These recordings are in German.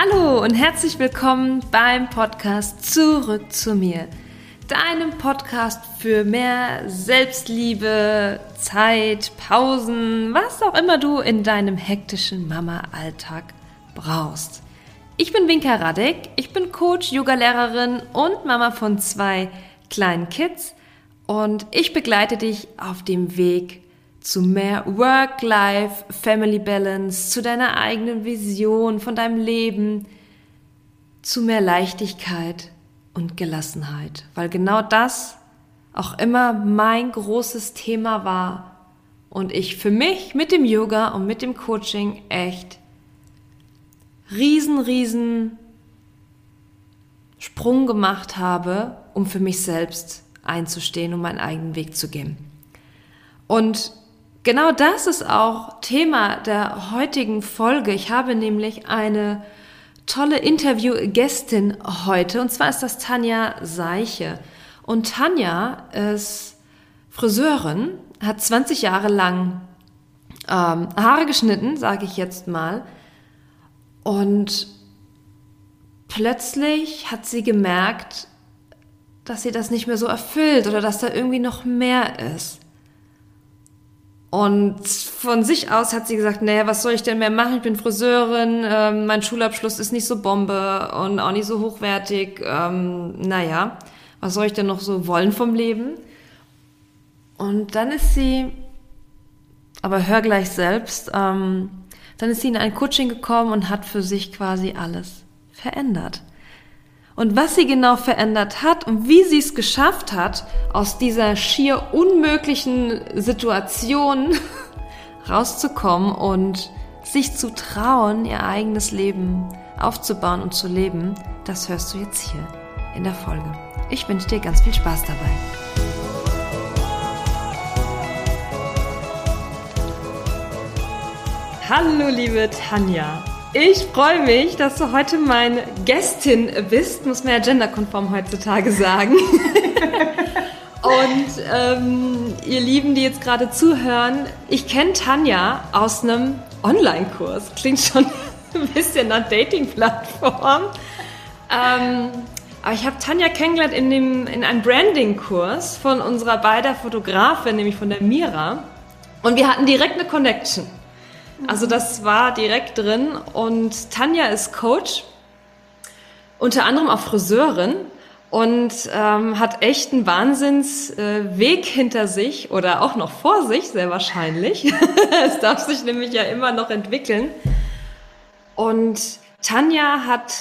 Hallo und herzlich willkommen beim Podcast Zurück zu mir. Deinem Podcast für mehr Selbstliebe, Zeit, Pausen, was auch immer du in deinem hektischen Mama-Alltag brauchst. Ich bin Winka Radek, ich bin Coach, Yoga-Lehrerin und Mama von zwei kleinen Kids und ich begleite dich auf dem Weg zu mehr Work-Life, Family Balance, zu deiner eigenen Vision von deinem Leben, zu mehr Leichtigkeit und Gelassenheit, weil genau das auch immer mein großes Thema war und ich für mich mit dem Yoga und mit dem Coaching echt riesen, riesen Sprung gemacht habe, um für mich selbst einzustehen, um meinen eigenen Weg zu gehen. Und genau das ist auch Thema der heutigen Folge. Ich habe nämlich eine tolle Interviewgästin heute und zwar ist das Tanja Seiche. Und Tanja ist Friseurin, hat 20 Jahre lang ähm, Haare geschnitten, sage ich jetzt mal, und plötzlich hat sie gemerkt, dass sie das nicht mehr so erfüllt oder dass da irgendwie noch mehr ist. Und von sich aus hat sie gesagt, naja, was soll ich denn mehr machen? Ich bin Friseurin, ähm, mein Schulabschluss ist nicht so Bombe und auch nicht so hochwertig. Ähm, naja, was soll ich denn noch so wollen vom Leben? Und dann ist sie, aber hör gleich selbst, ähm, dann ist sie in ein Coaching gekommen und hat für sich quasi alles verändert. Und was sie genau verändert hat und wie sie es geschafft hat, aus dieser schier unmöglichen Situation rauszukommen und sich zu trauen, ihr eigenes Leben aufzubauen und zu leben, das hörst du jetzt hier in der Folge. Ich wünsche dir ganz viel Spaß dabei. Hallo liebe Tanja. Ich freue mich, dass du heute meine Gästin bist, muss man ja genderkonform heutzutage sagen. Und ähm, ihr Lieben, die jetzt gerade zuhören, ich kenne Tanja aus einem Online-Kurs. Klingt schon ein bisschen nach Dating-Plattform. Ähm, aber ich habe Tanja kennengelernt in, dem, in einem Branding-Kurs von unserer beider Fotografin, nämlich von der Mira. Und wir hatten direkt eine Connection. Also das war direkt drin. Und Tanja ist Coach, unter anderem auch Friseurin und ähm, hat echt einen Wahnsinnsweg äh, hinter sich oder auch noch vor sich, sehr wahrscheinlich. es darf sich nämlich ja immer noch entwickeln. Und Tanja hat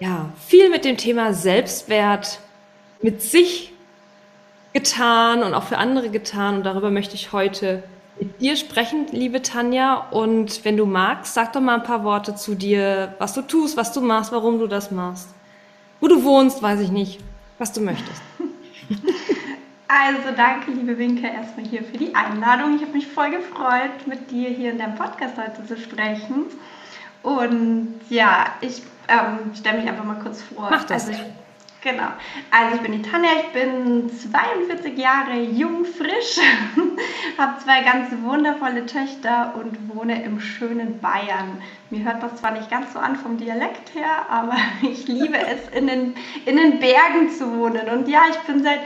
ja viel mit dem Thema Selbstwert mit sich getan und auch für andere getan und darüber möchte ich heute mit dir sprechen, liebe Tanja. Und wenn du magst, sag doch mal ein paar Worte zu dir, was du tust, was du machst, warum du das machst. Wo du wohnst, weiß ich nicht, was du möchtest. Also danke, liebe Winke, erstmal hier für die Einladung. Ich habe mich voll gefreut, mit dir hier in deinem Podcast heute zu sprechen. Und ja, ich ähm, stelle mich einfach mal kurz vor. Mach das. Also ich Genau. Also ich bin die Tanja, ich bin 42 Jahre jung, frisch, habe zwei ganz wundervolle Töchter und wohne im schönen Bayern. Mir hört das zwar nicht ganz so an vom Dialekt her, aber ich liebe es, in den, in den Bergen zu wohnen. Und ja, ich bin seit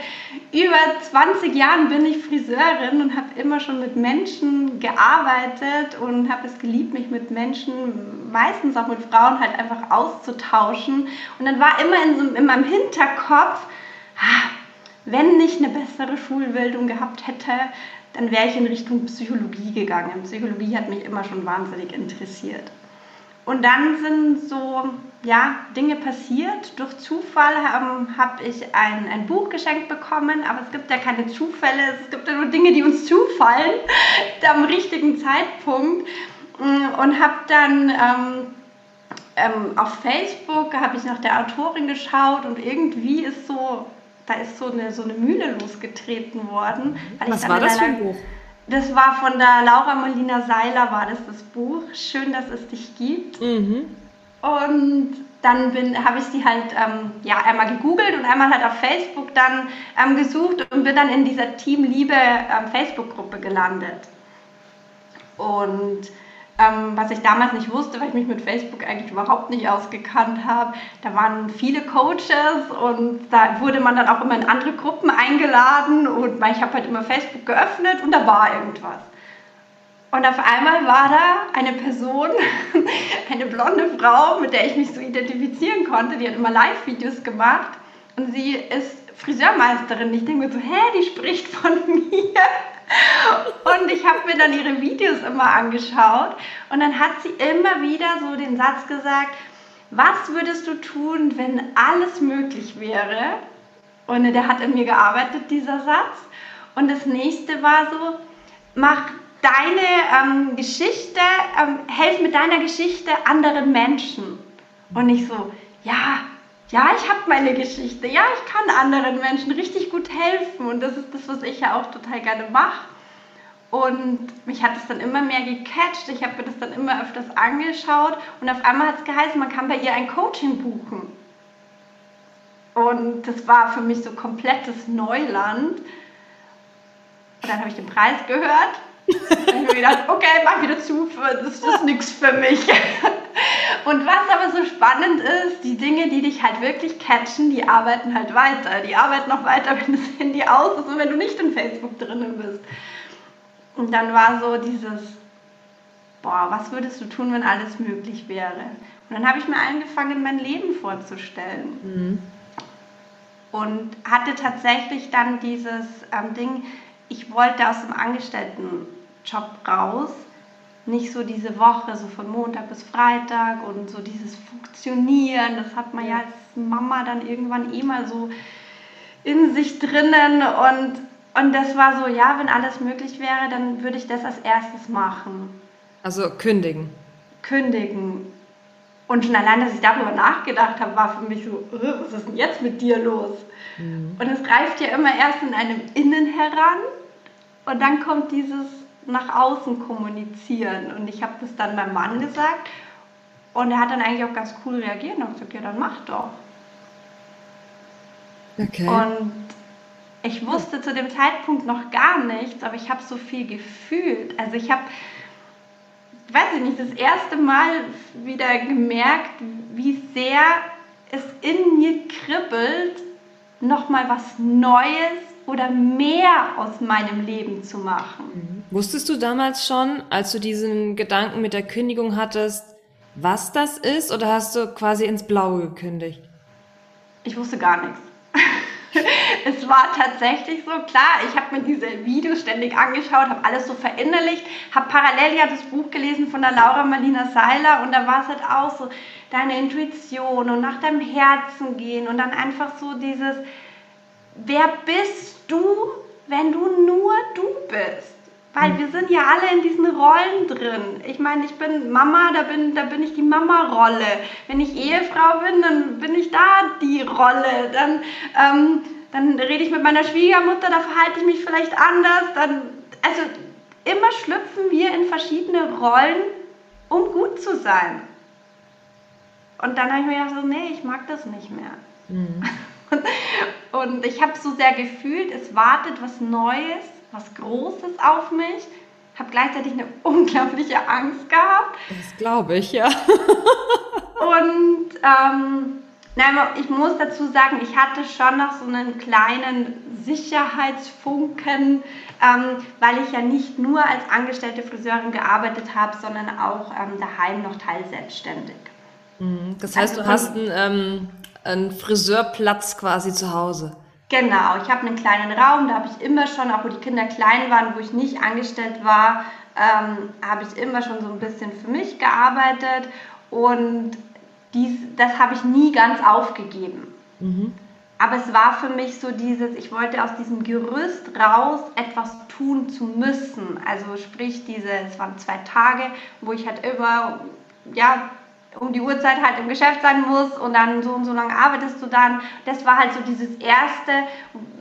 über 20 Jahren bin ich Friseurin und habe immer schon mit Menschen gearbeitet und habe es geliebt, mich mit Menschen, meistens auch mit Frauen, halt einfach auszutauschen. Und dann war immer in, so, in meinem Hinterkopf, ah, wenn ich eine bessere Schulbildung gehabt hätte, dann wäre ich in Richtung Psychologie gegangen. Psychologie hat mich immer schon wahnsinnig interessiert. Und dann sind so ja, Dinge passiert. Durch Zufall habe ich ein, ein Buch geschenkt bekommen, aber es gibt ja keine Zufälle, es gibt ja nur Dinge, die uns zufallen am richtigen Zeitpunkt. Und habe dann ähm, ähm, auf Facebook habe ich nach der Autorin geschaut und irgendwie ist so, da ist so eine, so eine Mühle losgetreten worden. Was war das für ein Buch? Das war von der Laura Molina Seiler, war das das Buch. Schön, dass es dich gibt. Mhm. Und dann habe ich sie halt ähm, ja, einmal gegoogelt und einmal halt auf Facebook dann ähm, gesucht und bin dann in dieser Team Liebe ähm, Facebook-Gruppe gelandet. Und Ähm, was ich damals nicht wusste, weil ich mich mit Facebook eigentlich überhaupt nicht ausgekannt habe. Da waren viele Coaches und da wurde man dann auch immer in andere Gruppen eingeladen und ich habe halt immer Facebook geöffnet und da war irgendwas. Und auf einmal war da eine Person, eine blonde Frau, mit der ich mich so identifizieren konnte. Die hat immer Live-Videos gemacht und sie ist Friseurmeisterin. Ich denke mir so, hä, die spricht von mir. Und ich habe mir dann ihre Videos immer angeschaut und dann hat sie immer wieder so den Satz gesagt, was würdest du tun, wenn alles möglich wäre? Und der hat in mir gearbeitet, dieser Satz. Und das nächste war so, mach deine ähm, Geschichte, ähm, helf mit deiner Geschichte anderen Menschen. Und ich so, ja, ja, ich habe meine Geschichte, ja, ich kann anderen Menschen richtig gut helfen und das ist das, was ich ja auch total gerne mache. Und mich hat es dann immer mehr gecatcht, ich habe mir das dann immer öfters angeschaut und auf einmal hat es geheißen, man kann bei ihr ein Coaching buchen. Und das war für mich so komplettes Neuland. Und dann habe ich den Preis gehört ich habe gedacht, okay, mach wieder zu, das ist nichts für mich. Und was aber so spannend ist, die Dinge, die dich halt wirklich catchen, die arbeiten halt weiter. Die arbeiten noch weiter, wenn das Handy aus ist und wenn du nicht in Facebook drinnen bist. Und dann war so dieses, boah, was würdest du tun, wenn alles möglich wäre? Und dann habe ich mir angefangen, mein Leben vorzustellen. Mhm. Und hatte tatsächlich dann dieses ähm, Ding, ich wollte aus dem Angestelltenjob raus, nicht so diese Woche, so von Montag bis Freitag und so dieses Funktionieren, das hat man ja als Mama dann irgendwann eh mal so in sich drinnen und, und das war so, ja, wenn alles möglich wäre, dann würde ich das als erstes machen. Also kündigen. Kündigen. Und schon allein, dass ich darüber nachgedacht habe, war für mich so, was ist denn jetzt mit dir los? Mhm. Und es reift ja immer erst in einem Innen heran und dann kommt dieses nach außen kommunizieren. Und ich habe das dann meinem Mann gesagt. Und er hat dann eigentlich auch ganz cool reagiert und gesagt, ja, dann mach doch. Okay. Und ich wusste zu dem Zeitpunkt noch gar nichts, aber ich habe so viel gefühlt. Also ich habe, weiß ich nicht, das erste Mal wieder gemerkt, wie sehr es in mir kribbelt, nochmal was Neues oder mehr aus meinem Leben zu machen. Mhm. Wusstest du damals schon, als du diesen Gedanken mit der Kündigung hattest, was das ist oder hast du quasi ins Blaue gekündigt? Ich wusste gar nichts. es war tatsächlich so, klar, ich habe mir diese Videos ständig angeschaut, habe alles so verinnerlicht, habe parallel ja das Buch gelesen von der Laura Marlina Seiler und da war es halt auch so, deine Intuition und nach deinem Herzen gehen und dann einfach so dieses, wer bist du, wenn du nur du bist? Weil wir sind ja alle in diesen Rollen drin. Ich meine, ich bin Mama, da bin, da bin ich die Mama-Rolle. Wenn ich Ehefrau bin, dann bin ich da die Rolle. Dann, ähm, dann rede ich mit meiner Schwiegermutter, da verhalte ich mich vielleicht anders. Dann, also immer schlüpfen wir in verschiedene Rollen, um gut zu sein. Und dann habe ich mir gedacht, so, nee, ich mag das nicht mehr. Mhm. Und ich habe so sehr gefühlt, es wartet was Neues, was Großes auf mich. Habe gleichzeitig eine unglaubliche Angst gehabt. Das glaube ich, ja. Und ähm, nein, ich muss dazu sagen, ich hatte schon noch so einen kleinen Sicherheitsfunken, ähm, weil ich ja nicht nur als angestellte Friseurin gearbeitet habe, sondern auch ähm, daheim noch teilselbstständig. Mhm. Das heißt, also, du hast ein ähm, ein Friseurplatz quasi zu Hause. Genau, ich habe einen kleinen Raum, da habe ich immer schon, auch wo die Kinder klein waren, wo ich nicht angestellt war, ähm, habe ich immer schon so ein bisschen für mich gearbeitet und dies, das habe ich nie ganz aufgegeben. Mhm. Aber es war für mich so dieses, ich wollte aus diesem Gerüst raus etwas tun zu müssen. Also sprich diese, es waren zwei Tage, wo ich halt immer, ja, um die Uhrzeit halt im Geschäft sein muss und dann so und so lange arbeitest du dann. Das war halt so dieses Erste,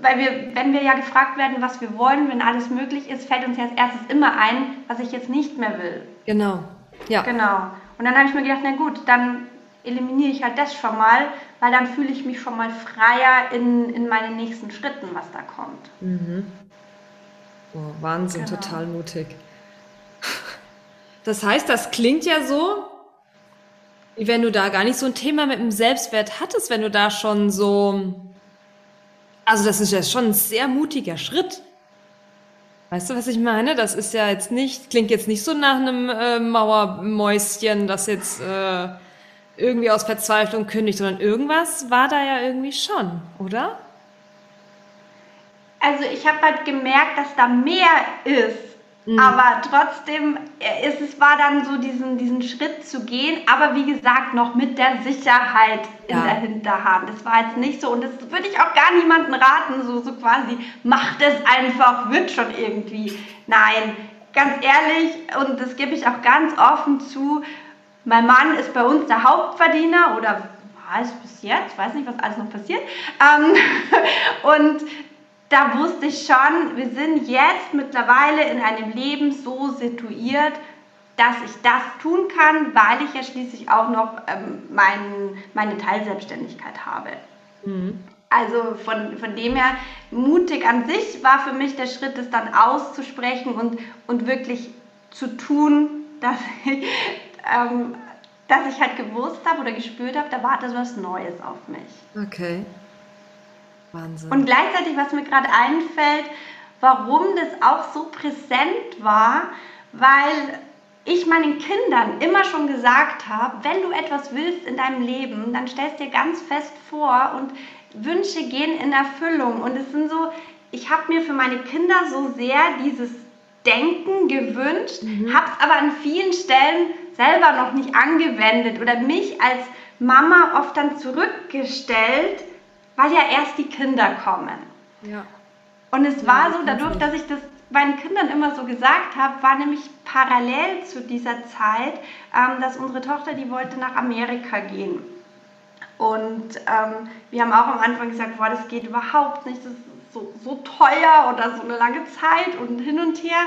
weil wir, wenn wir ja gefragt werden, was wir wollen, wenn alles möglich ist, fällt uns ja als erstes immer ein, was ich jetzt nicht mehr will. Genau, ja. Genau. Und dann habe ich mir gedacht, na gut, dann eliminiere ich halt das schon mal, weil dann fühle ich mich schon mal freier in, in meinen nächsten Schritten, was da kommt. Mhm. Oh, Wahnsinn, genau. total mutig. Das heißt, das klingt ja so, wenn du da gar nicht so ein Thema mit dem Selbstwert hattest, wenn du da schon so, also das ist ja schon ein sehr mutiger Schritt. Weißt du, was ich meine? Das ist ja jetzt nicht, klingt jetzt nicht so nach einem äh, Mauermäuschen, das jetzt äh, irgendwie aus Verzweiflung kündigt, sondern irgendwas war da ja irgendwie schon, oder? Also ich habe halt gemerkt, dass da mehr ist Mhm. Aber trotzdem äh, ist es war dann so diesen, diesen Schritt zu gehen, aber wie gesagt noch mit der Sicherheit in ja. der Hinterhand. Das war jetzt nicht so und das würde ich auch gar niemandem raten, so, so quasi macht es einfach, wird schon irgendwie. Nein, ganz ehrlich und das gebe ich auch ganz offen zu, mein Mann ist bei uns der Hauptverdiener oder war es bis jetzt, weiß nicht, was alles noch passiert. Ähm, und da wusste ich schon, wir sind jetzt mittlerweile in einem Leben so situiert, dass ich das tun kann, weil ich ja schließlich auch noch ähm, mein, meine Teilselbstständigkeit habe. Mhm. Also von, von dem her, mutig an sich war für mich der Schritt, es dann auszusprechen und, und wirklich zu tun, dass ich, ähm, dass ich halt gewusst habe oder gespürt habe, da wartet was Neues auf mich. Okay. Wahnsinn. Und gleichzeitig, was mir gerade einfällt, warum das auch so präsent war, weil ich meinen Kindern immer schon gesagt habe, wenn du etwas willst in deinem Leben, dann stellst dir ganz fest vor und Wünsche gehen in Erfüllung. Und es sind so, ich habe mir für meine Kinder so sehr dieses Denken gewünscht, mhm. habe es aber an vielen Stellen selber noch nicht angewendet oder mich als Mama oft dann zurückgestellt, weil ja erst die Kinder kommen. Ja. Und es war ja, so, dadurch, dass ich das meinen Kindern immer so gesagt habe, war nämlich parallel zu dieser Zeit, ähm, dass unsere Tochter, die wollte nach Amerika gehen. Und ähm, wir haben auch am Anfang gesagt, boah, das geht überhaupt nicht, das ist so, so teuer oder so eine lange Zeit und hin und her.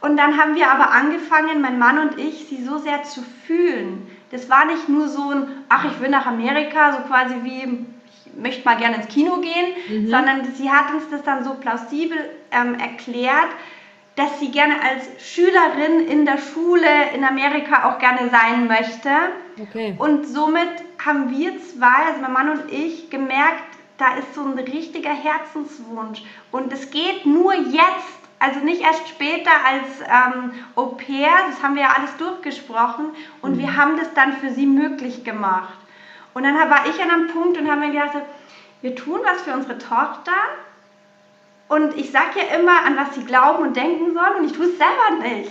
Und dann haben wir aber angefangen, mein Mann und ich, sie so sehr zu fühlen. Das war nicht nur so ein, ach, ich will nach Amerika, so quasi wie möchte mal gerne ins Kino gehen, mhm. sondern sie hat uns das dann so plausibel ähm, erklärt, dass sie gerne als Schülerin in der Schule in Amerika auch gerne sein möchte. Okay. Und somit haben wir zwei, also mein Mann und ich, gemerkt, da ist so ein richtiger Herzenswunsch. Und es geht nur jetzt, also nicht erst später als ähm, Au pair, das haben wir ja alles durchgesprochen. Und mhm. wir haben das dann für sie möglich gemacht. Und dann war ich an einem Punkt und habe mir gedacht, wir tun was für unsere Tochter. Und ich sage ja immer, an was sie glauben und denken sollen und ich tue es selber nicht.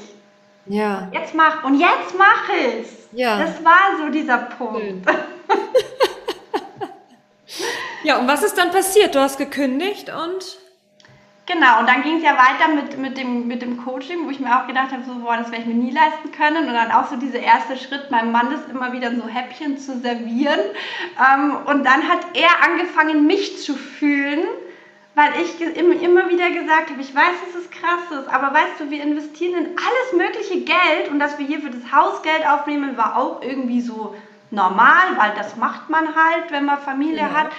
Ja. Jetzt mach und jetzt mach es. Ja. Das war so dieser Punkt. ja, und was ist dann passiert? Du hast gekündigt und Genau, und dann ging es ja weiter mit, mit, dem, mit dem Coaching, wo ich mir auch gedacht habe, so, boah, das werde ich mir nie leisten können. Und dann auch so dieser erste Schritt, meinem Mann das immer wieder so Häppchen zu servieren. Ähm, und dann hat er angefangen, mich zu fühlen, weil ich immer wieder gesagt habe, ich weiß, dass es krass ist, aber weißt du, wir investieren in alles mögliche Geld und dass wir hier für das Haus Geld aufnehmen, war auch irgendwie so normal, weil das macht man halt, wenn man Familie ja. hat.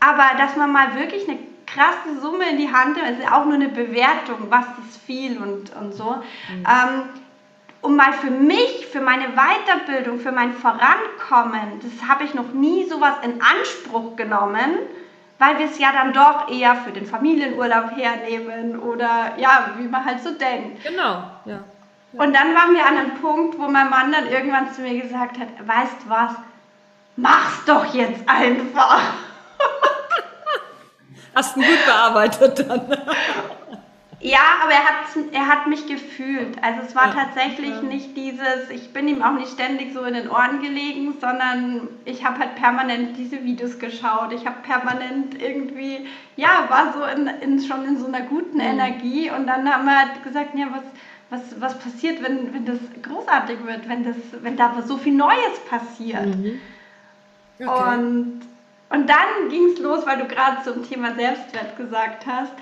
Aber dass man mal wirklich eine krasse Summe in die Hand, es ist auch nur eine Bewertung, was ist viel und, und so. Mhm. Ähm, um mal für mich, für meine Weiterbildung, für mein Vorankommen, das habe ich noch nie sowas in Anspruch genommen, weil wir es ja dann doch eher für den Familienurlaub hernehmen oder ja, wie man halt so denkt. Genau, ja. ja. Und dann waren wir an einem Punkt, wo mein Mann dann irgendwann zu mir gesagt hat, weißt du was, mach's doch jetzt einfach. Hast du gut bearbeitet dann. Ja, aber er hat, er hat mich gefühlt. Also es war ja, tatsächlich ja. nicht dieses, ich bin ihm auch nicht ständig so in den Ohren gelegen, sondern ich habe halt permanent diese Videos geschaut. Ich habe permanent irgendwie, ja, war so in, in, schon in so einer guten mhm. Energie und dann haben wir halt gesagt, ja, was, was, was passiert, wenn, wenn das großartig wird, wenn, das, wenn da so viel Neues passiert. Mhm. Okay. Und und dann ging es los, weil du gerade zum Thema Selbstwert gesagt hast.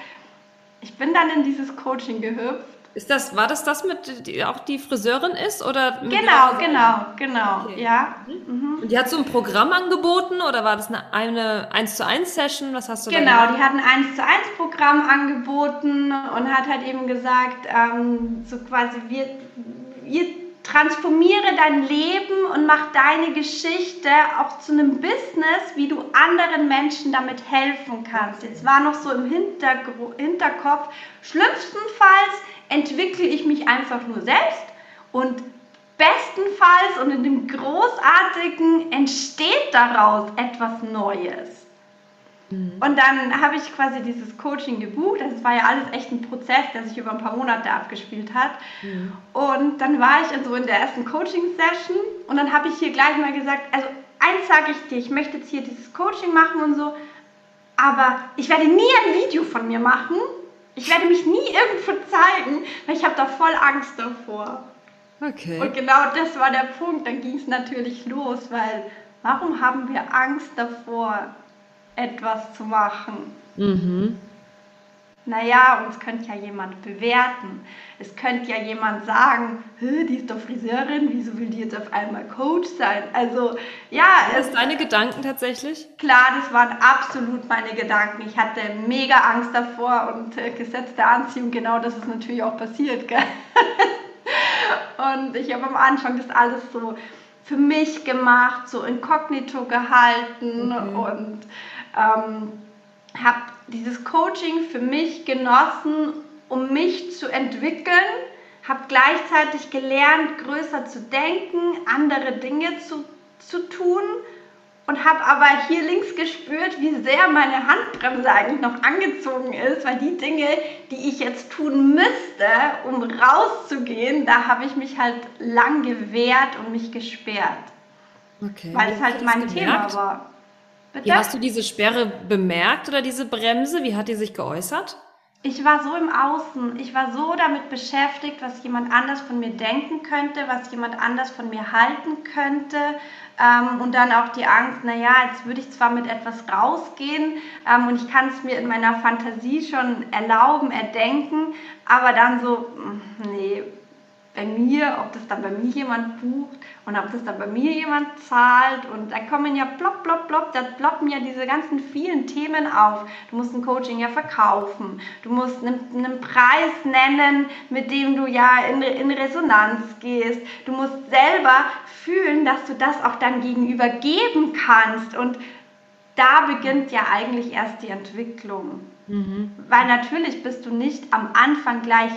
Ich bin dann in dieses Coaching gehüpft. Ist das, war das das mit, die auch die Friseurin ist? Oder genau, genau, genau, okay. ja. Mhm. Und die hat so ein Programm angeboten oder war das eine, eine 1 zu 1 Session? Was hast du genau, Genau, die hat ein 1 zu 1 Programm angeboten und hat halt eben gesagt, ähm, so quasi wir, wir transformiere dein Leben und mach deine Geschichte auch zu einem Business, wie du anderen Menschen damit helfen kannst. Jetzt war noch so im Hinterkopf, schlimmstenfalls entwickle ich mich einfach nur selbst und bestenfalls und in dem Großartigen entsteht daraus etwas Neues. Mhm. Und dann habe ich quasi dieses Coaching gebucht. Das war ja alles echt ein Prozess, der sich über ein paar Monate abgespielt hat. Mhm. Und dann war ich also in der ersten Coaching-Session und dann habe ich hier gleich mal gesagt, also eins sage ich dir, ich möchte jetzt hier dieses Coaching machen und so, aber ich werde nie ein Video von mir machen. Ich werde mich nie irgendwo zeigen, weil ich habe da voll Angst davor. Okay. Und genau das war der Punkt. Dann ging es natürlich los, weil warum haben wir Angst davor, etwas zu machen. Mhm. Naja, uns könnte ja jemand bewerten. Es könnte ja jemand sagen, die ist doch Friseurin, wieso will die jetzt auf einmal Coach sein? Also, ja. Das sind deine Gedanken tatsächlich? Klar, das waren absolut meine Gedanken. Ich hatte mega Angst davor und äh, Gesetz der Anziehung, genau das ist natürlich auch passiert. Gell? und ich habe am Anfang das alles so für mich gemacht, so inkognito gehalten mhm. und ähm, habe dieses Coaching für mich genossen, um mich zu entwickeln, habe gleichzeitig gelernt, größer zu denken, andere Dinge zu, zu tun und habe aber hier links gespürt, wie sehr meine Handbremse eigentlich noch angezogen ist, weil die Dinge, die ich jetzt tun müsste, um rauszugehen, da habe ich mich halt lang gewehrt und mich gesperrt. Okay. Weil es halt mein Thema war. Bitte? Wie hast du diese Sperre bemerkt oder diese Bremse? Wie hat die sich geäußert? Ich war so im Außen. Ich war so damit beschäftigt, was jemand anders von mir denken könnte, was jemand anders von mir halten könnte. Ähm, und dann auch die Angst, naja, jetzt würde ich zwar mit etwas rausgehen ähm, und ich kann es mir in meiner Fantasie schon erlauben, erdenken, aber dann so, hm, nee, bei mir, ob das dann bei mir jemand bucht und ob das dann bei mir jemand zahlt und da kommen ja plopp, plopp, plopp, da ploppen ja diese ganzen vielen Themen auf. Du musst ein Coaching ja verkaufen, du musst einen, einen Preis nennen, mit dem du ja in, in Resonanz gehst, du musst selber fühlen, dass du das auch dann gegenüber geben kannst und da beginnt ja eigentlich erst die Entwicklung. Mhm. Weil natürlich bist du nicht am Anfang gleich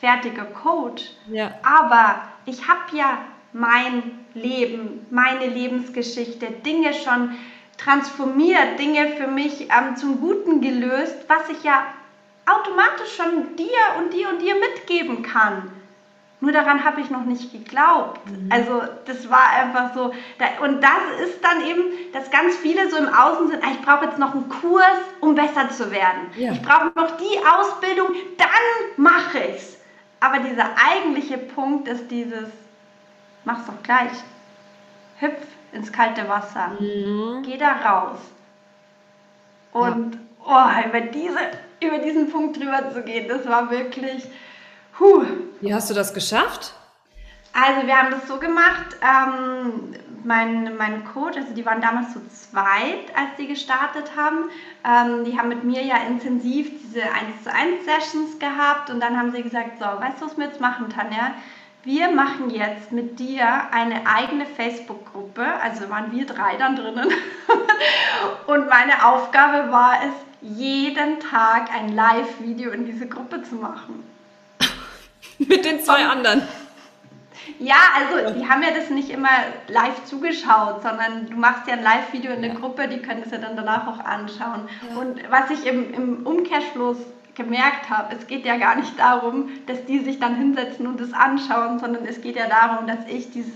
fertiger Coach. Ja. Aber ich habe ja mein Leben, meine Lebensgeschichte, Dinge schon transformiert, Dinge für mich ähm, zum Guten gelöst, was ich ja automatisch schon dir und dir und dir mitgeben kann. Nur daran habe ich noch nicht geglaubt. Mhm. Also das war einfach so. Und das ist dann eben, dass ganz viele so im Außen sind, ah, ich brauche jetzt noch einen Kurs, um besser zu werden. Ja. Ich brauche noch die Ausbildung, dann mache ich es. Aber dieser eigentliche Punkt ist dieses, mach's doch gleich. Hüpf ins kalte Wasser. Mhm. Geh da raus. Und ja. oh, über, diese, über diesen Punkt drüber zu gehen, das war wirklich. Huh. Wie hast du das geschafft? Also wir haben das so gemacht, ähm, mein, mein Coach, also die waren damals so zweit, als die gestartet haben. Ähm, die haben mit mir ja intensiv diese 1 zu 1 Sessions gehabt und dann haben sie gesagt, so, weißt du, was wir jetzt machen, Tanja? Wir machen jetzt mit dir eine eigene Facebook-Gruppe, also waren wir drei dann drinnen. und meine Aufgabe war es, jeden Tag ein Live-Video in diese Gruppe zu machen. mit den zwei und, anderen. Ja, also die haben ja das nicht immer live zugeschaut, sondern du machst ja ein Live-Video in der ja. Gruppe, die können es ja dann danach auch anschauen. Ja. Und was ich im, im Umkehrschluss gemerkt habe, es geht ja gar nicht darum, dass die sich dann hinsetzen und es anschauen, sondern es geht ja darum, dass ich dieses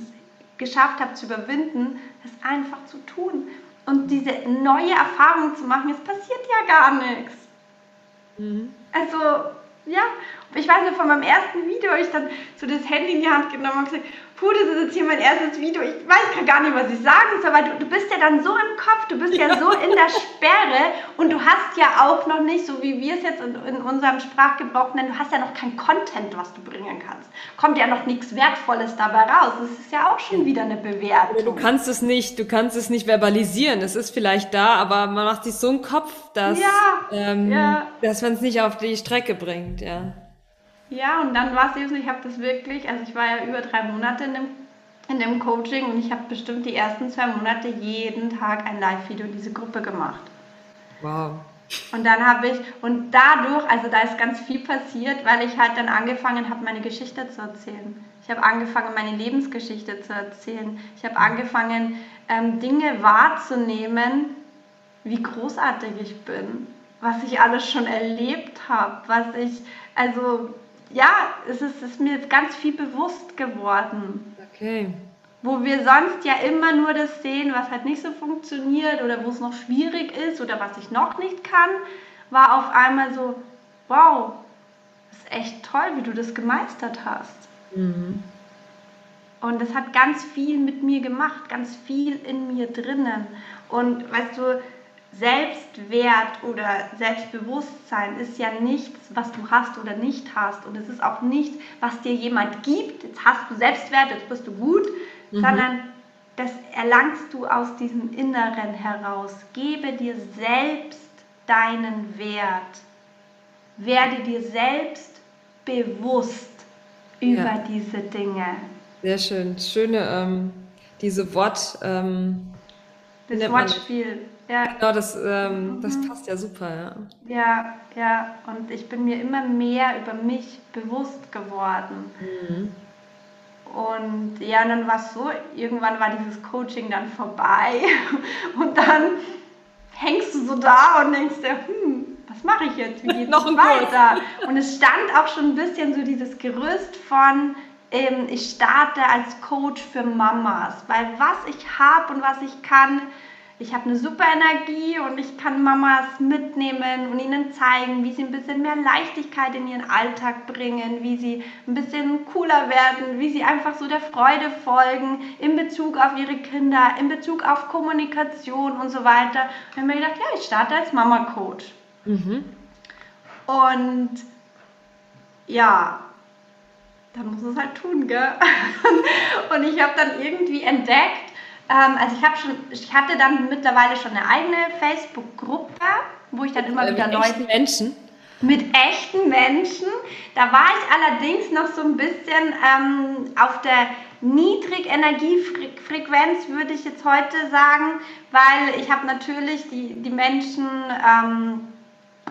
geschafft habe zu überwinden, das einfach zu tun und diese neue Erfahrung zu machen. Es passiert ja gar nichts. Mhm. Also ja, ich weiß noch, von meinem ersten Video, ich dann so das Handy in die Hand genommen und gesagt, puh, das ist jetzt hier mein erstes Video, ich weiß gar nicht, was ich sagen soll, weil du, du bist ja dann so im Kopf, du bist ja, ja so in der Sperre und du hast ja auch noch nicht, so wie wir es jetzt in, in unserem Sprachgebrauch nennen, du hast ja noch kein Content, was du bringen kannst. Kommt ja noch nichts Wertvolles dabei raus. Das ist ja auch schon wieder eine Bewertung. Oder du kannst es nicht, du kannst es nicht verbalisieren. Es ist vielleicht da, aber man macht sich so einen Kopf, dass, ja, ähm, ja. dass man es nicht auf die Strecke bringt, ja. Ja, und dann war es eben so, ich habe das wirklich, also ich war ja über drei Monate in dem, in dem Coaching und ich habe bestimmt die ersten zwei Monate jeden Tag ein Live-Video in diese Gruppe gemacht. Wow. Und dann habe ich, und dadurch, also da ist ganz viel passiert, weil ich halt dann angefangen habe, meine Geschichte zu erzählen. Ich habe angefangen, meine Lebensgeschichte zu erzählen. Ich habe angefangen, ähm, Dinge wahrzunehmen, wie großartig ich bin, was ich alles schon erlebt habe, was ich, also ja, es ist, ist mir ganz viel bewusst geworden. Okay. Wo wir sonst ja immer nur das sehen, was halt nicht so funktioniert oder wo es noch schwierig ist oder was ich noch nicht kann, war auf einmal so, wow, das ist echt toll, wie du das gemeistert hast. Mhm. Und das hat ganz viel mit mir gemacht, ganz viel in mir drinnen. Und weißt du, Selbstwert oder Selbstbewusstsein ist ja nichts, was du hast oder nicht hast. Und es ist auch nichts, was dir jemand gibt. Jetzt hast du Selbstwert, jetzt bist du gut, mhm. sondern das erlangst du aus diesem Inneren heraus. Gebe dir selbst deinen Wert. Werde dir selbst bewusst über ja. diese Dinge. Sehr schön. Schöne, ähm, diese Wort. Ähm, das Wortspiel. Ja. Genau, das, ähm, das mhm. passt ja super, ja. Ja, ja. Und ich bin mir immer mehr über mich bewusst geworden. Mhm. Und ja, und dann war es so, irgendwann war dieses Coaching dann vorbei und dann hängst du so da und denkst dir, hm, was mache ich jetzt? Wie geht es weiter? Und es stand auch schon ein bisschen so dieses Gerüst von, ähm, ich starte als Coach für Mamas, weil was ich habe und was ich kann, ich habe eine super Energie und ich kann Mamas mitnehmen und ihnen zeigen, wie sie ein bisschen mehr Leichtigkeit in ihren Alltag bringen, wie sie ein bisschen cooler werden, wie sie einfach so der Freude folgen in Bezug auf ihre Kinder, in Bezug auf Kommunikation und so weiter. Und ich habe mir gedacht, ja, ich starte als Mama-Coach. Mhm. Und ja, dann muss es halt tun, gell? und ich habe dann irgendwie entdeckt, ähm, also ich habe schon, ich hatte dann mittlerweile schon eine eigene Facebook-Gruppe, wo ich dann immer äh, wieder Leute. Menschen? Mit echten Menschen. Da war ich allerdings noch so ein bisschen ähm, auf der Niedrigenergiefrequenz, würde ich jetzt heute sagen, weil ich habe natürlich die, die Menschen ähm,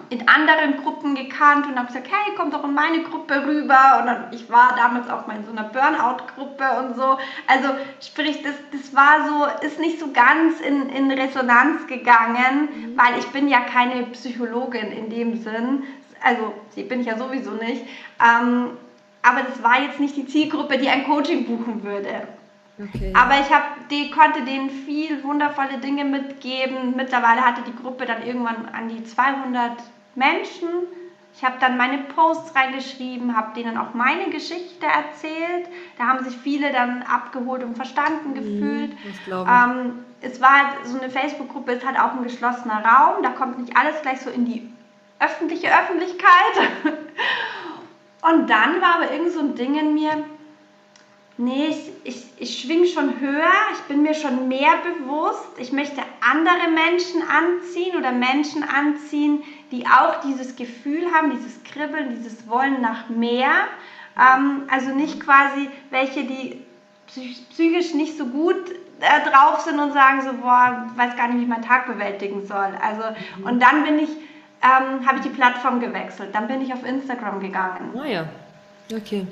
in anderen Gruppen gekannt und habe gesagt, hey, komm doch in meine Gruppe rüber. Und dann, ich war damals auch mal in so einer Burnout-Gruppe und so. Also sprich, das, das war so, ist nicht so ganz in, in Resonanz gegangen, mhm. weil ich bin ja keine Psychologin in dem Sinn. Also, die bin ich ja sowieso nicht. Ähm, aber das war jetzt nicht die Zielgruppe, die ein Coaching buchen würde. Okay. Aber ich hab, die konnte denen viel wundervolle Dinge mitgeben. Mittlerweile hatte die Gruppe dann irgendwann an die 200 Menschen. Ich habe dann meine Posts reingeschrieben, habe denen auch meine Geschichte erzählt. Da haben sich viele dann abgeholt und verstanden mhm, gefühlt. Ähm, es war halt, so eine Facebook-Gruppe ist halt auch ein geschlossener Raum. Da kommt nicht alles gleich so in die öffentliche Öffentlichkeit. Und dann war aber irgend so ein Ding in mir, nee, ich, ich, ich schwing schon höher, ich bin mir schon mehr bewusst, ich möchte andere Menschen anziehen oder Menschen anziehen, die auch dieses Gefühl haben, dieses Kribbeln, dieses Wollen nach mehr. Ähm, also nicht quasi welche, die psychisch nicht so gut äh, drauf sind und sagen so, boah, weiß gar nicht, wie ich meinen Tag bewältigen soll. Also, mhm. und dann bin ich, ähm, habe ich die Plattform gewechselt. Dann bin ich auf Instagram gegangen. Ah ja, okay.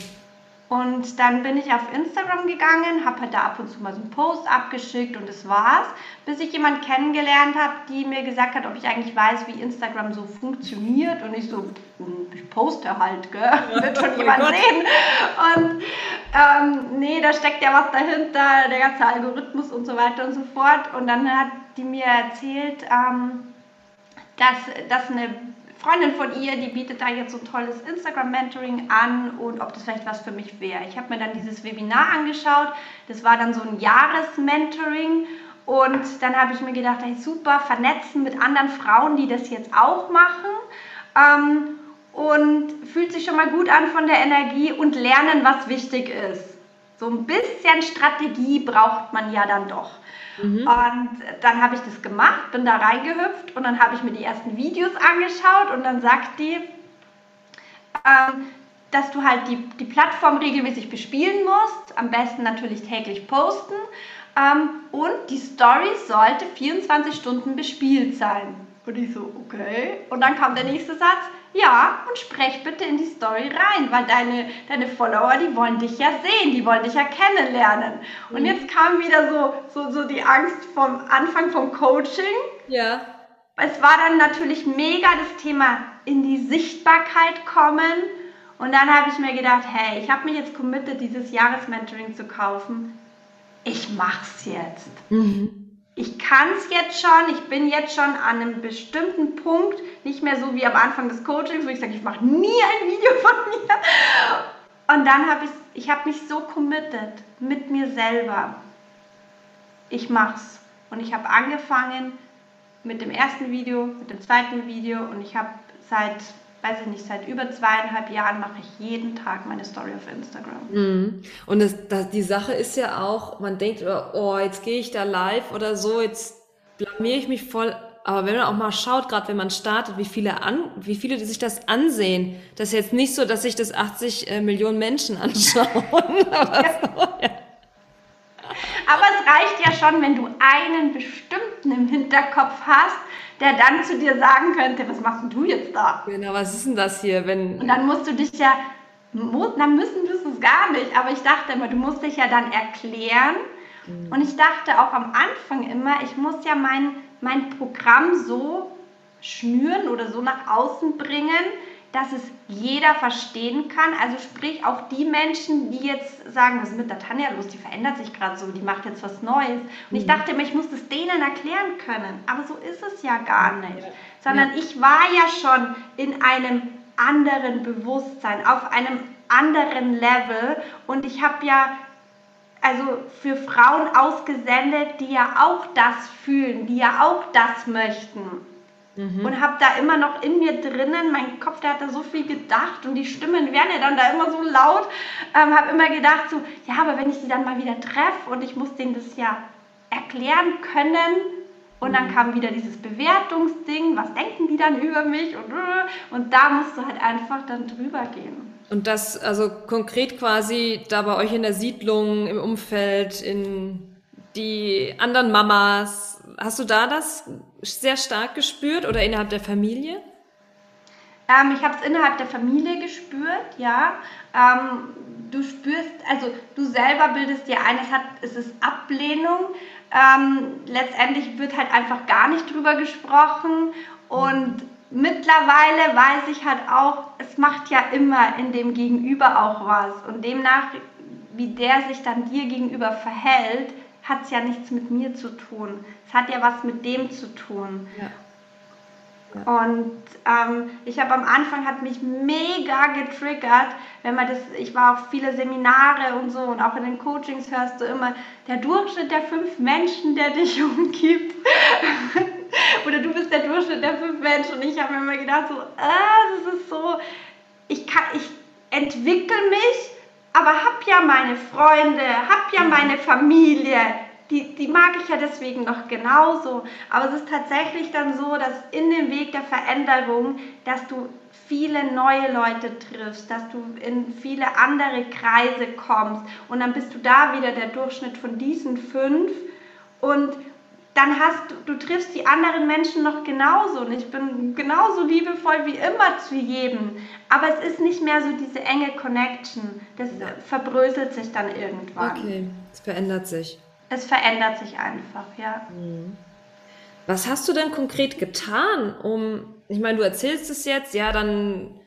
Und dann bin ich auf Instagram gegangen, habe halt da ab und zu mal so einen Post abgeschickt und das war's, bis ich jemanden kennengelernt habe, die mir gesagt hat, ob ich eigentlich weiß, wie Instagram so funktioniert. Und ich so, hm, ich poste halt, gell? wird schon oh jemand Gott. sehen. Und ähm, nee, da steckt ja was dahinter, der ganze Algorithmus und so weiter und so fort. Und dann hat die mir erzählt, ähm, dass, dass eine Freundin von ihr, die bietet da jetzt so ein tolles Instagram-Mentoring an und ob das vielleicht was für mich wäre. Ich habe mir dann dieses Webinar angeschaut. Das war dann so ein Jahres-Mentoring. Und dann habe ich mir gedacht, hey, super, vernetzen mit anderen Frauen, die das jetzt auch machen. Ähm, und fühlt sich schon mal gut an von der Energie und lernen, was wichtig ist. So ein bisschen Strategie braucht man ja dann doch. Mhm. Und dann habe ich das gemacht, bin da reingehüpft und dann habe ich mir die ersten Videos angeschaut und dann sagt die, ähm, dass du halt die, die Plattform regelmäßig bespielen musst, am besten natürlich täglich posten ähm, und die Story sollte 24 Stunden bespielt sein. Und ich so, okay. Und dann kam der nächste Satz, ja, und sprech bitte in die Story rein, weil deine, deine Follower, die wollen dich ja sehen, die wollen dich ja kennenlernen. Und mhm. jetzt kam wieder so, so, so die Angst vom Anfang vom Coaching. Ja. Es war dann natürlich mega das Thema in die Sichtbarkeit kommen. Und dann habe ich mir gedacht, hey, ich habe mich jetzt committed, dieses Jahresmentoring zu kaufen. Ich mach's jetzt. Mhm ich kann es jetzt schon, ich bin jetzt schon an einem bestimmten Punkt, nicht mehr so wie am Anfang des Coachings, wo ich sage, ich mache nie ein Video von mir. Und dann habe ich, ich habe mich so committed mit mir selber. Ich mach's. Und ich habe angefangen mit dem ersten Video, mit dem zweiten Video und ich habe seit weiß ich nicht, seit über zweieinhalb Jahren mache ich jeden Tag meine Story auf Instagram. Mhm. Und das, das, die Sache ist ja auch, man denkt, oh, jetzt gehe ich da live oder so, jetzt blamier ich mich voll. Aber wenn man auch mal schaut, gerade wenn man startet, wie viele an, wie viele sich das ansehen, das ist jetzt nicht so, dass sich das 80 äh, Millionen Menschen anschauen. aber, ja. so, ja. aber es reicht ja schon, wenn du einen bestimmten im Hinterkopf hast, der dann zu dir sagen könnte, was machst du jetzt da? Genau, was ist denn das hier, wenn... Und dann musst du dich ja, dann müssen wir es gar nicht, aber ich dachte immer, du musst dich ja dann erklären. Mhm. Und ich dachte auch am Anfang immer, ich muss ja mein, mein Programm so schnüren oder so nach außen bringen, dass es jeder verstehen kann. Also sprich auch die Menschen, die jetzt sagen, was ist mit der Tanja los, die verändert sich gerade so, die macht jetzt was Neues. Und ich mhm. dachte immer, ich muss das denen erklären können. Aber so ist es ja gar nicht. Sondern ja. ich war ja schon in einem anderen Bewusstsein, auf einem anderen Level. Und ich habe ja also für Frauen ausgesendet, die ja auch das fühlen, die ja auch das möchten. Mhm. Und habe da immer noch in mir drinnen, mein Kopf, der hat da so viel gedacht und die Stimmen werden ja dann da immer so laut. Ähm, habe immer gedacht, so, ja, aber wenn ich sie dann mal wieder treffe und ich muss denen das ja erklären können. Und dann mhm. kam wieder dieses Bewertungsding, was denken die dann über mich? Und, und da musst du halt einfach dann drüber gehen. Und das, also konkret quasi da bei euch in der Siedlung, im Umfeld, in die anderen Mamas, hast du da das sehr stark gespürt oder innerhalb der Familie? Ähm, ich habe es innerhalb der Familie gespürt, ja. Ähm, du spürst, also du selber bildest dir ein, es, hat, es ist Ablehnung. Ähm, letztendlich wird halt einfach gar nicht drüber gesprochen und mittlerweile weiß ich halt auch, es macht ja immer in dem Gegenüber auch was und demnach, wie der sich dann dir gegenüber verhält, hat es ja nichts mit mir zu tun. Es hat ja was mit dem zu tun. Ja. Und ähm, ich habe am Anfang hat mich mega getriggert, wenn man das, ich war auf viele Seminare und so und auch in den Coachings hörst du immer, der Durchschnitt der fünf Menschen, der dich umgibt. Oder du bist der Durchschnitt der fünf Menschen. Und ich habe mir immer gedacht, so, äh, das ist so, ich kann, ich entwickle mich aber hab ja meine Freunde, hab ja meine Familie, die, die mag ich ja deswegen noch genauso. Aber es ist tatsächlich dann so, dass in dem Weg der Veränderung, dass du viele neue Leute triffst, dass du in viele andere Kreise kommst und dann bist du da wieder der Durchschnitt von diesen fünf und dann hast du, du triffst die anderen Menschen noch genauso und ich bin genauso liebevoll wie immer zu jedem. Aber es ist nicht mehr so diese enge Connection. Das ja. verbröselt sich dann irgendwann. Okay, es verändert sich. Es verändert sich einfach, ja. Mhm. Was hast du denn konkret getan, um, ich meine, du erzählst es jetzt, ja, dann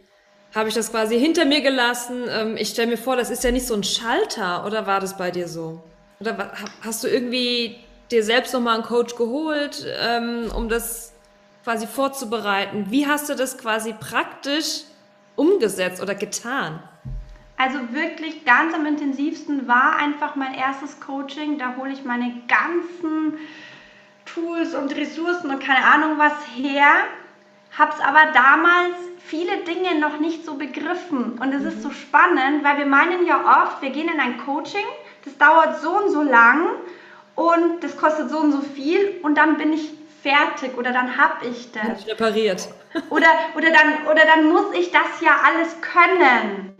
habe ich das quasi hinter mir gelassen. Ähm, ich stelle mir vor, das ist ja nicht so ein Schalter, oder war das bei dir so? Oder hast du irgendwie dir selbst nochmal einen Coach geholt, ähm, um das quasi vorzubereiten? Wie hast du das quasi praktisch umgesetzt oder getan? Also wirklich ganz am intensivsten war einfach mein erstes Coaching. Da hole ich meine ganzen Tools und Ressourcen und keine Ahnung was her. Habe es aber damals viele Dinge noch nicht so begriffen. Und es mhm. ist so spannend, weil wir meinen ja oft, wir gehen in ein Coaching, das dauert so und so lang und das kostet so und so viel und dann bin ich fertig oder dann habe ich das. Repariert. Oder, oder, dann, oder dann muss ich das ja alles können.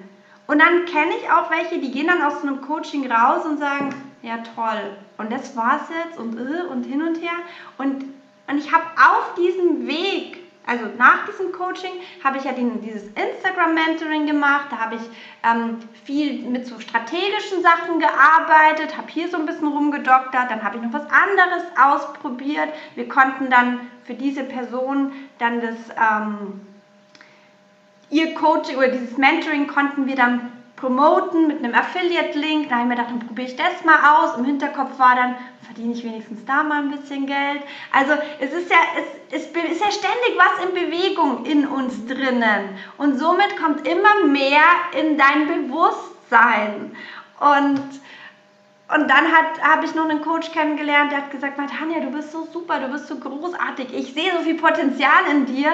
Und dann kenne ich auch welche, die gehen dann aus so einem Coaching raus und sagen, ja toll, und das war's jetzt und äh, und hin und her. Und, und ich habe auf diesem Weg also nach diesem Coaching habe ich ja dieses Instagram-Mentoring gemacht, da habe ich ähm, viel mit so strategischen Sachen gearbeitet, habe hier so ein bisschen rumgedoktert, dann habe ich noch was anderes ausprobiert. Wir konnten dann für diese Person dann das, ähm, ihr Coaching oder dieses Mentoring konnten wir dann promoten mit einem Affiliate-Link. Da habe ich mir gedacht, dann probiere ich das mal aus. Im Hinterkopf war dann, verdiene ich wenigstens da mal ein bisschen Geld. Also es ist ja, es, es ist ja ständig was in Bewegung in uns drinnen. Und somit kommt immer mehr in dein Bewusstsein. Und und dann habe ich noch einen Coach kennengelernt, der hat gesagt, Tanja, du bist so super, du bist so großartig, ich sehe so viel Potenzial in dir,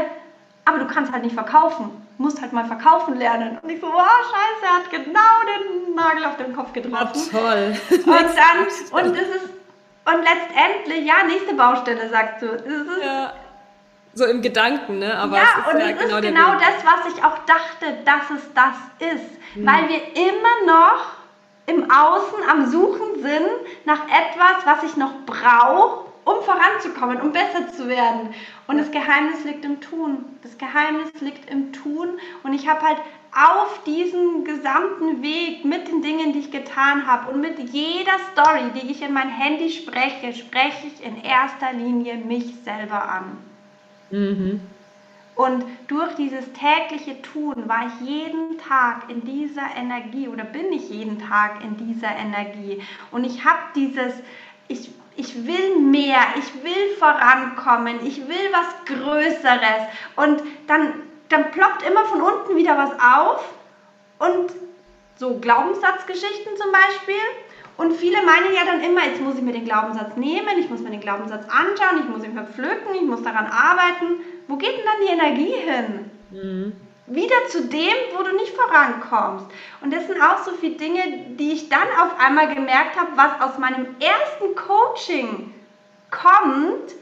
aber du kannst halt nicht verkaufen musst halt mal verkaufen lernen. Und ich so, wow, scheiße, er hat genau den Nagel auf den Kopf getroffen. Oh, toll. Und dann, und das ist, und letztendlich, ja, nächste Baustelle, sagst du. ja. So im Gedanken, ne? Aber ja, es ist und ja es genau, ist genau das, was ich auch dachte, dass es das ist. Hm. Weil wir immer noch im Außen am Suchen sind nach etwas, was ich noch brauche, um voranzukommen, um besser zu werden. Und das Geheimnis liegt im Tun. Das Geheimnis liegt im Tun. Und ich habe halt auf diesem gesamten Weg mit den Dingen, die ich getan habe und mit jeder Story, die ich in mein Handy spreche, spreche ich in erster Linie mich selber an. Mhm. Und durch dieses tägliche Tun war ich jeden Tag in dieser Energie oder bin ich jeden Tag in dieser Energie. Und ich habe dieses, ich ich will mehr, ich will vorankommen, ich will was Größeres. Und dann, dann ploppt immer von unten wieder was auf. Und so Glaubenssatzgeschichten zum Beispiel. Und viele meinen ja dann immer, jetzt muss ich mir den Glaubenssatz nehmen, ich muss mir den Glaubenssatz anschauen, ich muss ihn verpflücken, ich muss daran arbeiten. Wo geht denn dann die Energie hin? Mhm wieder zu dem, wo du nicht vorankommst. Und das sind auch so viele Dinge, die ich dann auf einmal gemerkt habe, was aus meinem ersten Coaching kommt,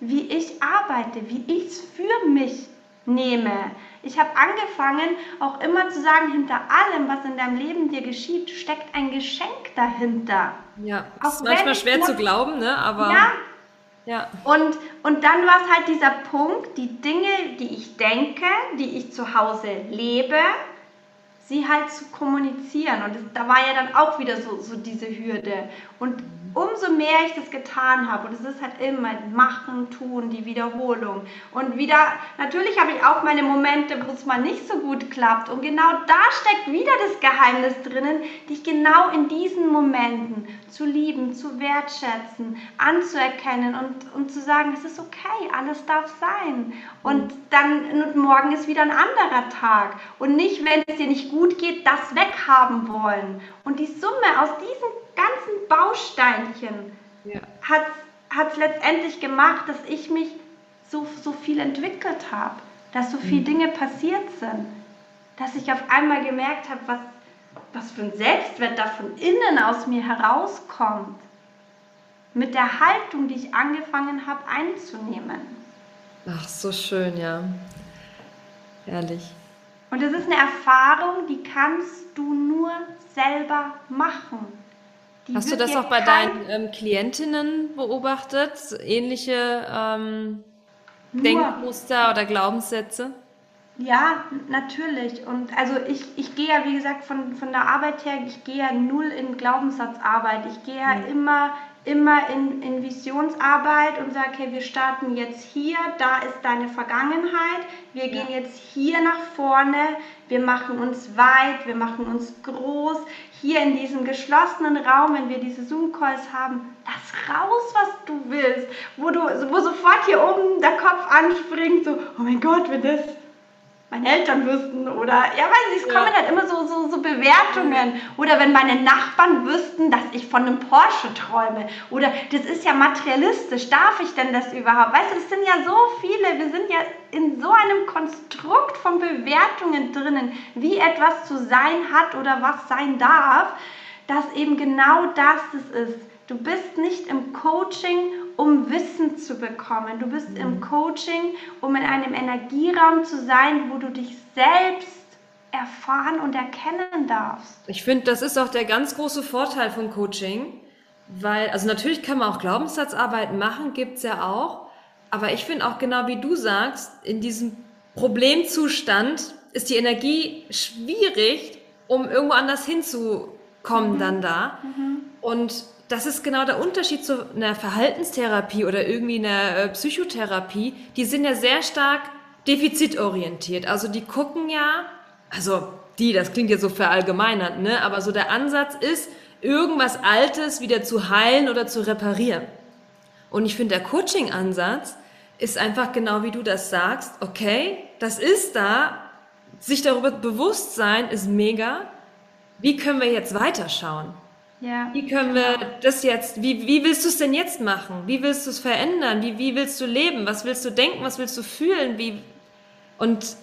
wie ich arbeite, wie ich es für mich nehme. Ich habe angefangen, auch immer zu sagen, hinter allem, was in deinem Leben dir geschieht, steckt ein Geschenk dahinter. Ja, das ist manchmal schwer zu glauben, ne? aber... Ja, ja. Und, und dann war es halt dieser Punkt, die Dinge, die ich denke, die ich zu Hause lebe, sie halt zu kommunizieren. Und das, da war ja dann auch wieder so, so diese Hürde. Und umso mehr ich das getan habe, und es ist halt immer machen, tun, die Wiederholung. Und wieder, natürlich habe ich auch meine Momente, wo es mal nicht so gut klappt. Und genau da steckt wieder das Geheimnis drinnen, dich genau in diesen Momenten zu lieben, zu wertschätzen, anzuerkennen und, und zu sagen, es ist okay, alles darf sein. Und dann und morgen ist wieder ein anderer Tag. Und nicht, wenn es dir nicht gut geht, das weghaben wollen. Und die Summe aus diesen ganzen Bausteinchen ja. hat es letztendlich gemacht, dass ich mich so, so viel entwickelt habe, dass so viele mhm. Dinge passiert sind, dass ich auf einmal gemerkt habe, was, was für ein Selbstwert da von innen aus mir herauskommt. Mit der Haltung, die ich angefangen habe einzunehmen. Ach, so schön, ja. Ehrlich. Und es ist eine Erfahrung, die kannst du nur selber machen. Hast du das auch bei deinen ähm, Klientinnen beobachtet? Ähnliche ähm, Denkmuster oder Glaubenssätze? Ja, natürlich. Und also ich, ich gehe ja, wie gesagt, von, von der Arbeit her, ich gehe ja null in Glaubenssatzarbeit. Ich gehe ja mhm. immer, immer in, in Visionsarbeit und sage, okay, wir starten jetzt hier, da ist deine Vergangenheit, wir ja. gehen jetzt hier nach vorne, wir machen uns weit, wir machen uns groß, hier in diesem geschlossenen Raum, wenn wir diese Zoom-Calls haben, lass raus, was du willst, wo, du, wo sofort hier oben der Kopf anspringt, so, oh mein Gott, wenn das meine Eltern wüssten oder, ja, weiß ich, es kommen ja. halt immer so, so, so Bewertungen oder wenn meine Nachbarn wüssten, dass ich von einem Porsche träume oder das ist ja materialistisch, darf ich denn das überhaupt? Weißt du, das sind ja so viele, wir sind ja in so einem Konstrukt von Bewertungen drinnen, wie etwas zu sein hat oder was sein darf, dass eben genau das es ist. Du bist nicht im Coaching, um Wissen zu bekommen. Du bist im mhm. Coaching, um in einem Energieraum zu sein, wo du dich selbst erfahren und erkennen darfst. Ich finde, das ist auch der ganz große Vorteil von Coaching, weil, also natürlich kann man auch Glaubenssatzarbeit machen, gibt es ja auch, aber ich finde auch genau wie du sagst, in diesem Problemzustand ist die Energie schwierig, um irgendwo anders hinzukommen mhm. dann da. Mhm. Und das ist genau der Unterschied zu einer Verhaltenstherapie oder irgendwie einer äh, Psychotherapie. Die sind ja sehr stark defizitorientiert. Also die gucken ja, also die, das klingt ja so verallgemeinert, ne? aber so der Ansatz ist, irgendwas Altes wieder zu heilen oder zu reparieren. Und ich finde, der Coaching-Ansatz ist einfach genau wie du das sagst. Okay, das ist da. Sich darüber bewusst sein ist mega. Wie können wir jetzt weiterschauen? Ja, wie können wir genau. das jetzt, wie, wie willst du es denn jetzt machen? Wie willst du es verändern? Wie, wie willst du leben? Was willst du denken? Was willst du fühlen? Wie, und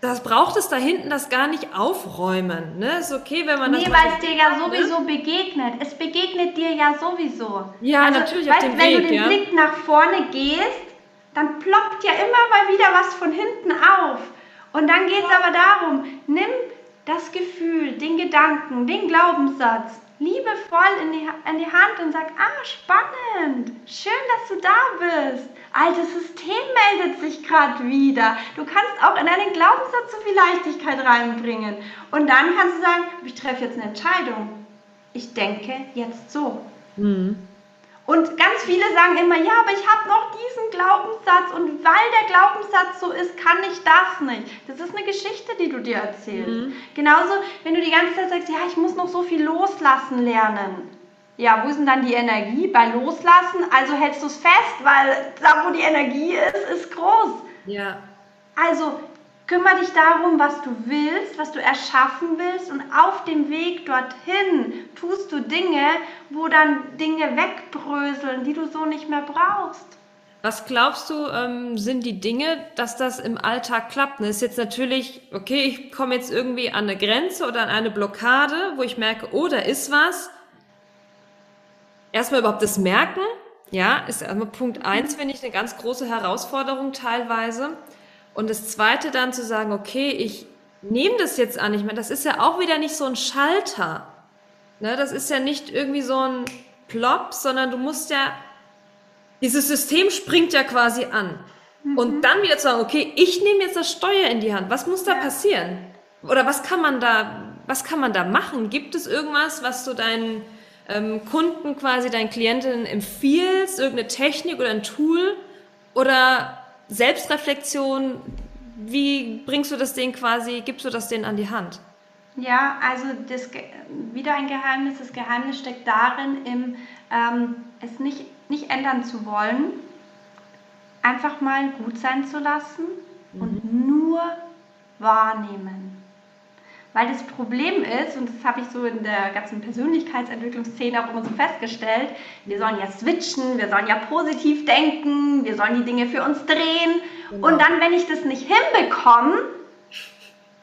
das braucht es da hinten das gar nicht aufräumen. Ne? Ist okay, wenn man das. Nee, weil es dir ja ne? sowieso ne? begegnet. Es begegnet dir ja sowieso. Ja, also, natürlich weißt, auf dem wenn Weg. Wenn du den ja? Blick nach vorne gehst, dann ploppt ja immer mal wieder was von hinten auf. Und dann geht es aber darum, nimm das Gefühl, den Gedanken, den Glaubenssatz liebevoll in die, in die Hand und sag, ah, spannend, schön, dass du da bist. Altes System meldet sich gerade wieder. Du kannst auch in einen Glaubenssatz so viel Leichtigkeit reinbringen. Und dann kannst du sagen, ich treffe jetzt eine Entscheidung. Ich denke jetzt so. Mhm. Und ganz viele sagen immer, ja, aber ich habe noch diesen Glaubenssatz und weil der Glaubenssatz so ist, kann ich das nicht. Das ist eine Geschichte, die du dir erzählst. Mhm. Genauso, wenn du die ganze Zeit sagst, ja, ich muss noch so viel loslassen lernen. Ja, wo ist denn dann die Energie? Bei Loslassen, also hältst du es fest, weil da, wo die Energie ist, ist groß. Ja. Also Kümmere dich darum, was du willst, was du erschaffen willst und auf dem Weg dorthin tust du Dinge, wo dann Dinge wegbröseln, die du so nicht mehr brauchst. Was glaubst du, ähm, sind die Dinge, dass das im Alltag klappt? Das ist jetzt natürlich, okay, ich komme jetzt irgendwie an eine Grenze oder an eine Blockade, wo ich merke, oh, da ist was. Erstmal überhaupt das Merken, ja, ist erstmal Punkt eins, finde ich, eine ganz große Herausforderung teilweise. Und das Zweite dann zu sagen, okay, ich nehme das jetzt an. Ich meine, das ist ja auch wieder nicht so ein Schalter. Ne? Das ist ja nicht irgendwie so ein Plop, sondern du musst ja, dieses System springt ja quasi an. Mhm. Und dann wieder zu sagen, okay, ich nehme jetzt das Steuer in die Hand. Was muss da passieren? Oder was kann man da, was kann man da machen? Gibt es irgendwas, was du deinen ähm, Kunden quasi, deinen Klientinnen empfiehlst? Irgendeine Technik oder ein Tool? Oder Selbstreflexion, wie bringst du das denen quasi, gibst du das denen an die Hand? Ja, also das, wieder ein Geheimnis. Das Geheimnis steckt darin, im, ähm, es nicht, nicht ändern zu wollen, einfach mal gut sein zu lassen mhm. und nur wahrnehmen. Weil das Problem ist, und das habe ich so in der ganzen Persönlichkeitsentwicklungsszene auch immer so festgestellt, wir sollen ja switchen, wir sollen ja positiv denken, wir sollen die Dinge für uns drehen. Genau. Und dann, wenn ich das nicht hinbekomme,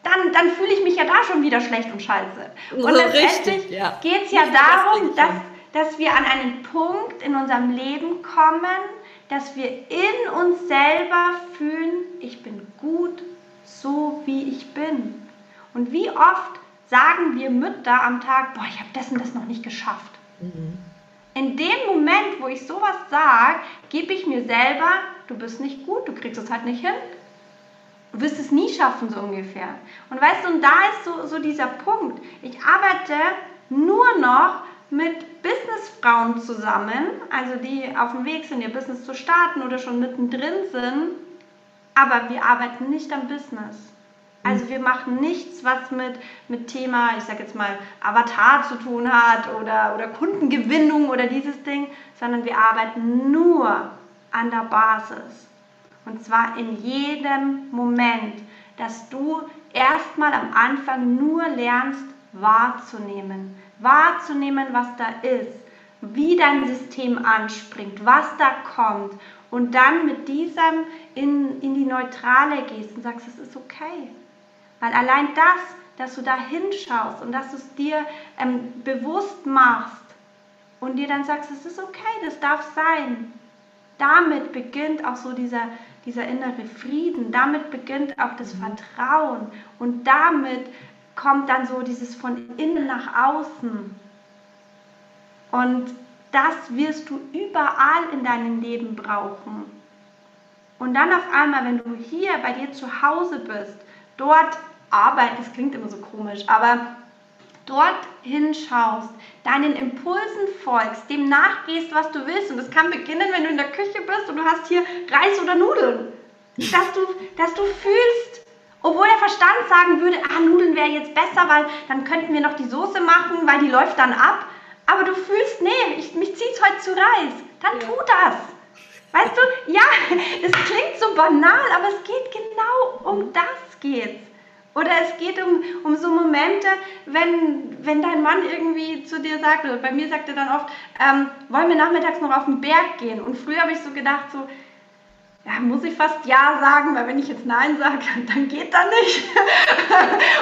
dann, dann fühle ich mich ja da schon wieder schlecht und scheiße. Und so letztendlich ja. geht es ja darum, dass, dass wir an einen Punkt in unserem Leben kommen, dass wir in uns selber fühlen, ich bin gut so, wie ich bin. Und wie oft sagen wir Mütter am Tag, boah, ich habe das und das noch nicht geschafft. Mhm. In dem Moment, wo ich sowas sage, gebe ich mir selber, du bist nicht gut, du kriegst es halt nicht hin. Du wirst es nie schaffen, so ungefähr. Und weißt du, und da ist so, so dieser Punkt. Ich arbeite nur noch mit Businessfrauen zusammen, also die auf dem Weg sind, ihr Business zu starten oder schon mittendrin sind, aber wir arbeiten nicht am Business. Also wir machen nichts, was mit, mit Thema, ich sage jetzt mal, Avatar zu tun hat oder, oder Kundengewinnung oder dieses Ding, sondern wir arbeiten nur an der Basis. Und zwar in jedem Moment, dass du erstmal am Anfang nur lernst wahrzunehmen. Wahrzunehmen, was da ist, wie dein System anspringt, was da kommt. Und dann mit diesem in, in die Neutrale gehst und sagst, es ist okay weil allein das, dass du da hinschaust und dass du es dir ähm, bewusst machst und dir dann sagst, es ist okay, das darf sein, damit beginnt auch so dieser, dieser innere Frieden, damit beginnt auch das Vertrauen und damit kommt dann so dieses von innen nach außen. Und das wirst du überall in deinem Leben brauchen. Und dann auf einmal, wenn du hier bei dir zu Hause bist, dort arbeitest, das klingt immer so komisch, aber dort hinschaust, deinen Impulsen folgst, dem nachgehst, was du willst. Und das kann beginnen, wenn du in der Küche bist und du hast hier Reis oder Nudeln. Dass du, dass du fühlst, obwohl der Verstand sagen würde, ah, Nudeln wäre jetzt besser, weil dann könnten wir noch die Soße machen, weil die läuft dann ab. Aber du fühlst, nee, ich, mich es heute zu Reis. Dann tu das. Weißt du, ja, das klingt so banal, aber es geht genau um das geht's. Oder es geht um, um so Momente, wenn, wenn dein Mann irgendwie zu dir sagt, oder bei mir sagt er dann oft, ähm, wollen wir nachmittags noch auf den Berg gehen? Und früher habe ich so gedacht, so, ja, muss ich fast Ja sagen, weil wenn ich jetzt Nein sage, dann geht das nicht.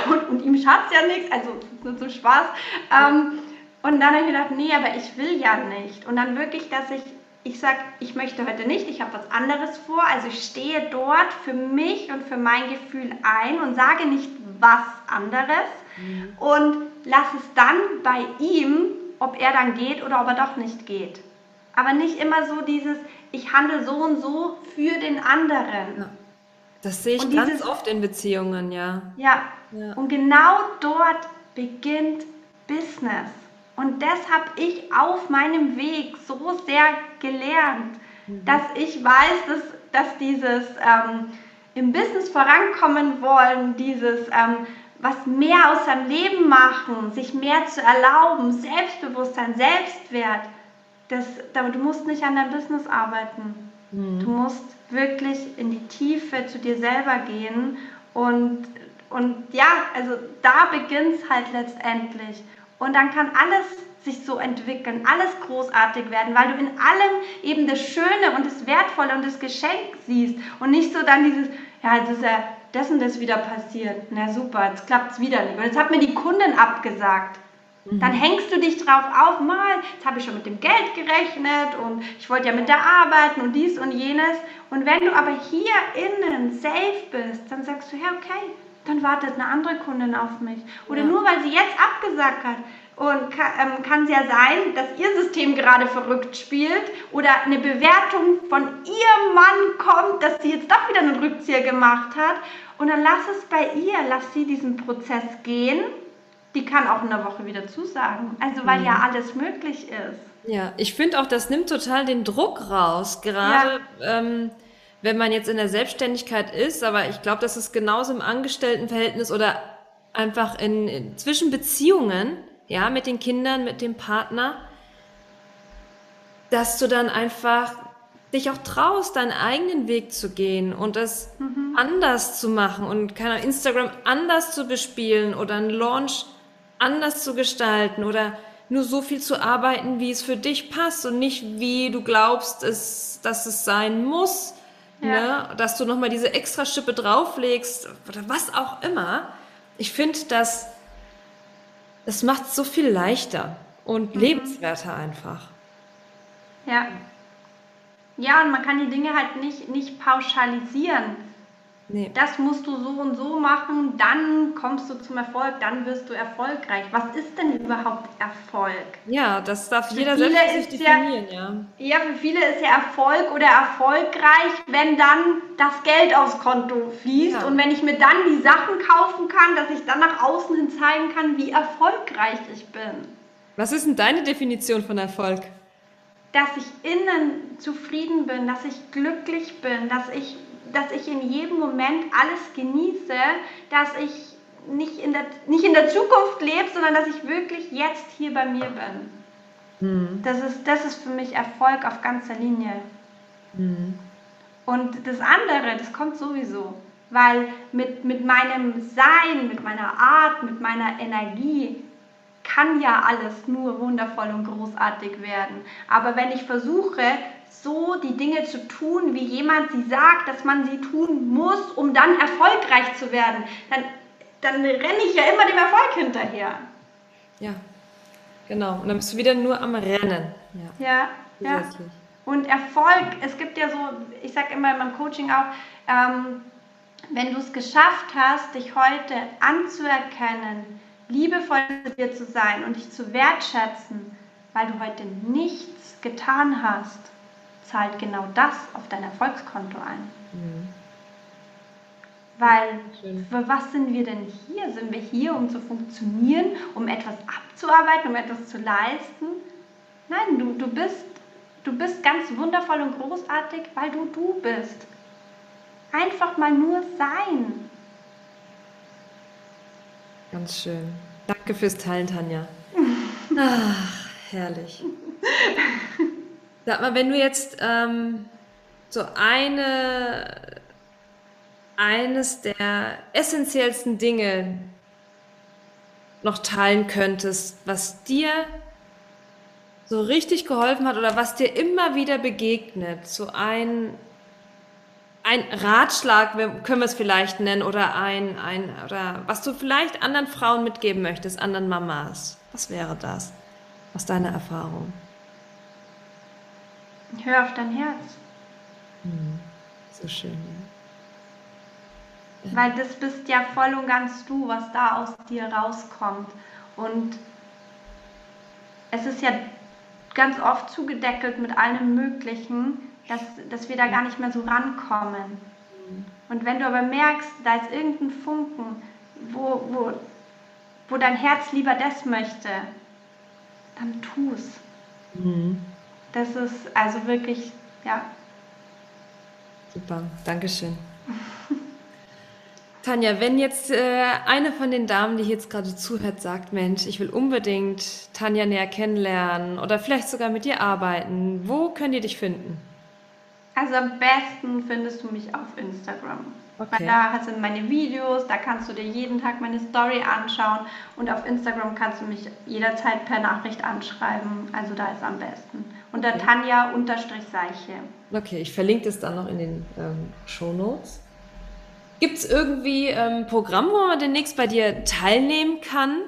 und, und ihm schadet ja nichts, also nur zum Spaß. Ähm, und dann habe ich gedacht, nee, aber ich will ja nicht. Und dann wirklich, dass ich ich sage, ich möchte heute nicht, ich habe was anderes vor. Also ich stehe dort für mich und für mein Gefühl ein und sage nicht was anderes mhm. und lasse es dann bei ihm, ob er dann geht oder ob er doch nicht geht. Aber nicht immer so dieses, ich handle so und so für den anderen. Ja. Das sehe ich ganz oft in Beziehungen, ja. ja. Ja, und genau dort beginnt Business. Und das habe ich auf meinem Weg so sehr gelernt, mhm. dass ich weiß, dass, dass dieses ähm, im Business vorankommen wollen, dieses ähm, was mehr aus seinem Leben machen, sich mehr zu erlauben, Selbstbewusstsein, Selbstwert, das, du musst nicht an deinem Business arbeiten. Mhm. Du musst wirklich in die Tiefe zu dir selber gehen und, und ja, also da beginnt es halt letztendlich. Und dann kann alles sich so entwickeln, alles großartig werden, weil du in allem eben das Schöne und das Wertvolle und das Geschenk siehst und nicht so dann dieses, ja, jetzt ist ja das und das wieder passiert. Na super, jetzt klappt es wieder nicht. Und jetzt hat mir die Kundin abgesagt. Mhm. Dann hängst du dich drauf auf, mal, jetzt habe ich schon mit dem Geld gerechnet und ich wollte ja mit der arbeiten und dies und jenes. Und wenn du aber hier innen safe bist, dann sagst du, ja, okay, dann wartet eine andere Kundin auf mich. Oder ja. nur weil sie jetzt abgesagt hat. Und kann, ähm, kann es ja sein, dass ihr System gerade verrückt spielt oder eine Bewertung von ihrem Mann kommt, dass sie jetzt doch wieder einen Rückzieher gemacht hat. Und dann lass es bei ihr, lass sie diesen Prozess gehen. Die kann auch in der Woche wieder zusagen. Also weil mhm. ja alles möglich ist. Ja, ich finde auch, das nimmt total den Druck raus. Gerade ja. ähm, wenn man jetzt in der Selbstständigkeit ist, aber ich glaube, das ist genauso im Angestelltenverhältnis oder einfach in, in zwischen Beziehungen, ja, mit den Kindern, mit dem Partner, dass du dann einfach dich auch traust, deinen eigenen Weg zu gehen und es mhm. anders zu machen und keine Instagram anders zu bespielen oder einen Launch anders zu gestalten oder nur so viel zu arbeiten, wie es für dich passt und nicht wie du glaubst, es, dass es sein muss ja. ne? dass du nochmal diese extra Schippe drauflegst oder was auch immer. Ich finde, das, das macht es so viel leichter und mhm. lebenswerter einfach. Ja. Ja, und man kann die Dinge halt nicht, nicht pauschalisieren. Nee. Das musst du so und so machen, dann kommst du zum Erfolg, dann wirst du erfolgreich. Was ist denn überhaupt Erfolg? Ja, das darf für jeder selbst sich definieren, ja, ja. Ja, für viele ist ja Erfolg oder erfolgreich, wenn dann das Geld aufs Konto fließt ja. und wenn ich mir dann die Sachen kaufen kann, dass ich dann nach außen hin zeigen kann, wie erfolgreich ich bin. Was ist denn deine Definition von Erfolg? Dass ich innen zufrieden bin, dass ich glücklich bin, dass ich dass ich in jedem Moment alles genieße, dass ich nicht in der, nicht in der Zukunft lebe, sondern dass ich wirklich jetzt hier bei mir bin. Mhm. Das, ist, das ist für mich Erfolg auf ganzer Linie. Mhm. Und das andere, das kommt sowieso. Weil mit, mit meinem Sein, mit meiner Art, mit meiner Energie kann ja alles nur wundervoll und großartig werden. Aber wenn ich versuche, so die Dinge zu tun, wie jemand sie sagt, dass man sie tun muss, um dann erfolgreich zu werden, dann, dann renne ich ja immer dem Erfolg hinterher. Ja, genau. Und dann bist du wieder nur am Rennen. Ja, ja. ja. Und Erfolg, es gibt ja so, ich sage immer in meinem Coaching auch, ähm, wenn du es geschafft hast, dich heute anzuerkennen, liebevoll zu dir zu sein und dich zu wertschätzen, weil du heute nichts getan hast, zahlt genau das auf dein Erfolgskonto ein. Mhm. Weil für was sind wir denn hier? Sind wir hier, um zu funktionieren, um etwas abzuarbeiten, um etwas zu leisten? Nein, du, du, bist, du bist ganz wundervoll und großartig, weil du du bist. Einfach mal nur sein. Ganz schön. Danke fürs Teilen, Tanja. Ach, herrlich. Sag mal, wenn du jetzt ähm, so eine, eines der essentiellsten Dinge noch teilen könntest, was dir so richtig geholfen hat oder was dir immer wieder begegnet, so ein ein Ratschlag, können wir es vielleicht nennen, oder ein, ein, oder was du vielleicht anderen Frauen mitgeben möchtest, anderen Mamas. Was wäre das aus deiner Erfahrung? Hör auf dein Herz. Hm, so schön, ja. Weil das bist ja voll und ganz du, was da aus dir rauskommt. Und es ist ja ganz oft zugedeckelt mit allem Möglichen dass, dass wir da gar nicht mehr so rankommen. Und wenn du aber merkst, da ist irgendein Funken, wo, wo, wo dein Herz lieber das möchte, dann tu es. Mhm. Das ist also wirklich, ja. Super, Dankeschön. Tanja, wenn jetzt äh, eine von den Damen, die jetzt gerade zuhört, sagt, Mensch, ich will unbedingt Tanja näher kennenlernen oder vielleicht sogar mit dir arbeiten, wo können die dich finden? Also am besten findest du mich auf Instagram. Okay. Weil da sind meine Videos, da kannst du dir jeden Tag meine Story anschauen und auf Instagram kannst du mich jederzeit per Nachricht anschreiben. Also da ist am besten. Unter okay. Tanja-Seiche. Okay, ich verlinke das dann noch in den ähm, Show Notes. Gibt es irgendwie ein ähm, Programm, wo man demnächst bei dir teilnehmen kann?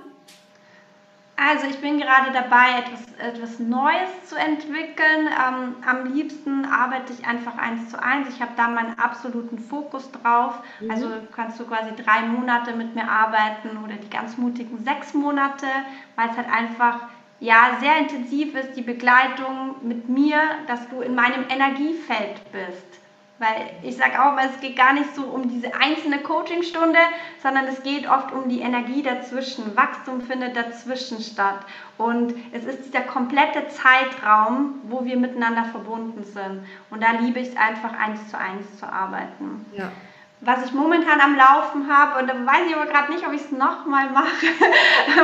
Also ich bin gerade dabei, etwas, etwas Neues zu entwickeln. Ähm, am liebsten arbeite ich einfach eins zu eins. Ich habe da meinen absoluten Fokus drauf. Mhm. Also kannst du quasi drei Monate mit mir arbeiten oder die ganz mutigen sechs Monate, weil es halt einfach ja sehr intensiv ist, die Begleitung mit mir, dass du in meinem Energiefeld bist. Weil ich sage auch mal, es geht gar nicht so um diese einzelne Coachingstunde, sondern es geht oft um die Energie dazwischen. Wachstum findet dazwischen statt. Und es ist dieser komplette Zeitraum, wo wir miteinander verbunden sind. Und da liebe ich es einfach, eins zu eins zu arbeiten. Ja was ich momentan am Laufen habe. Und da weiß ich aber gerade nicht, ob ich es nochmal mache,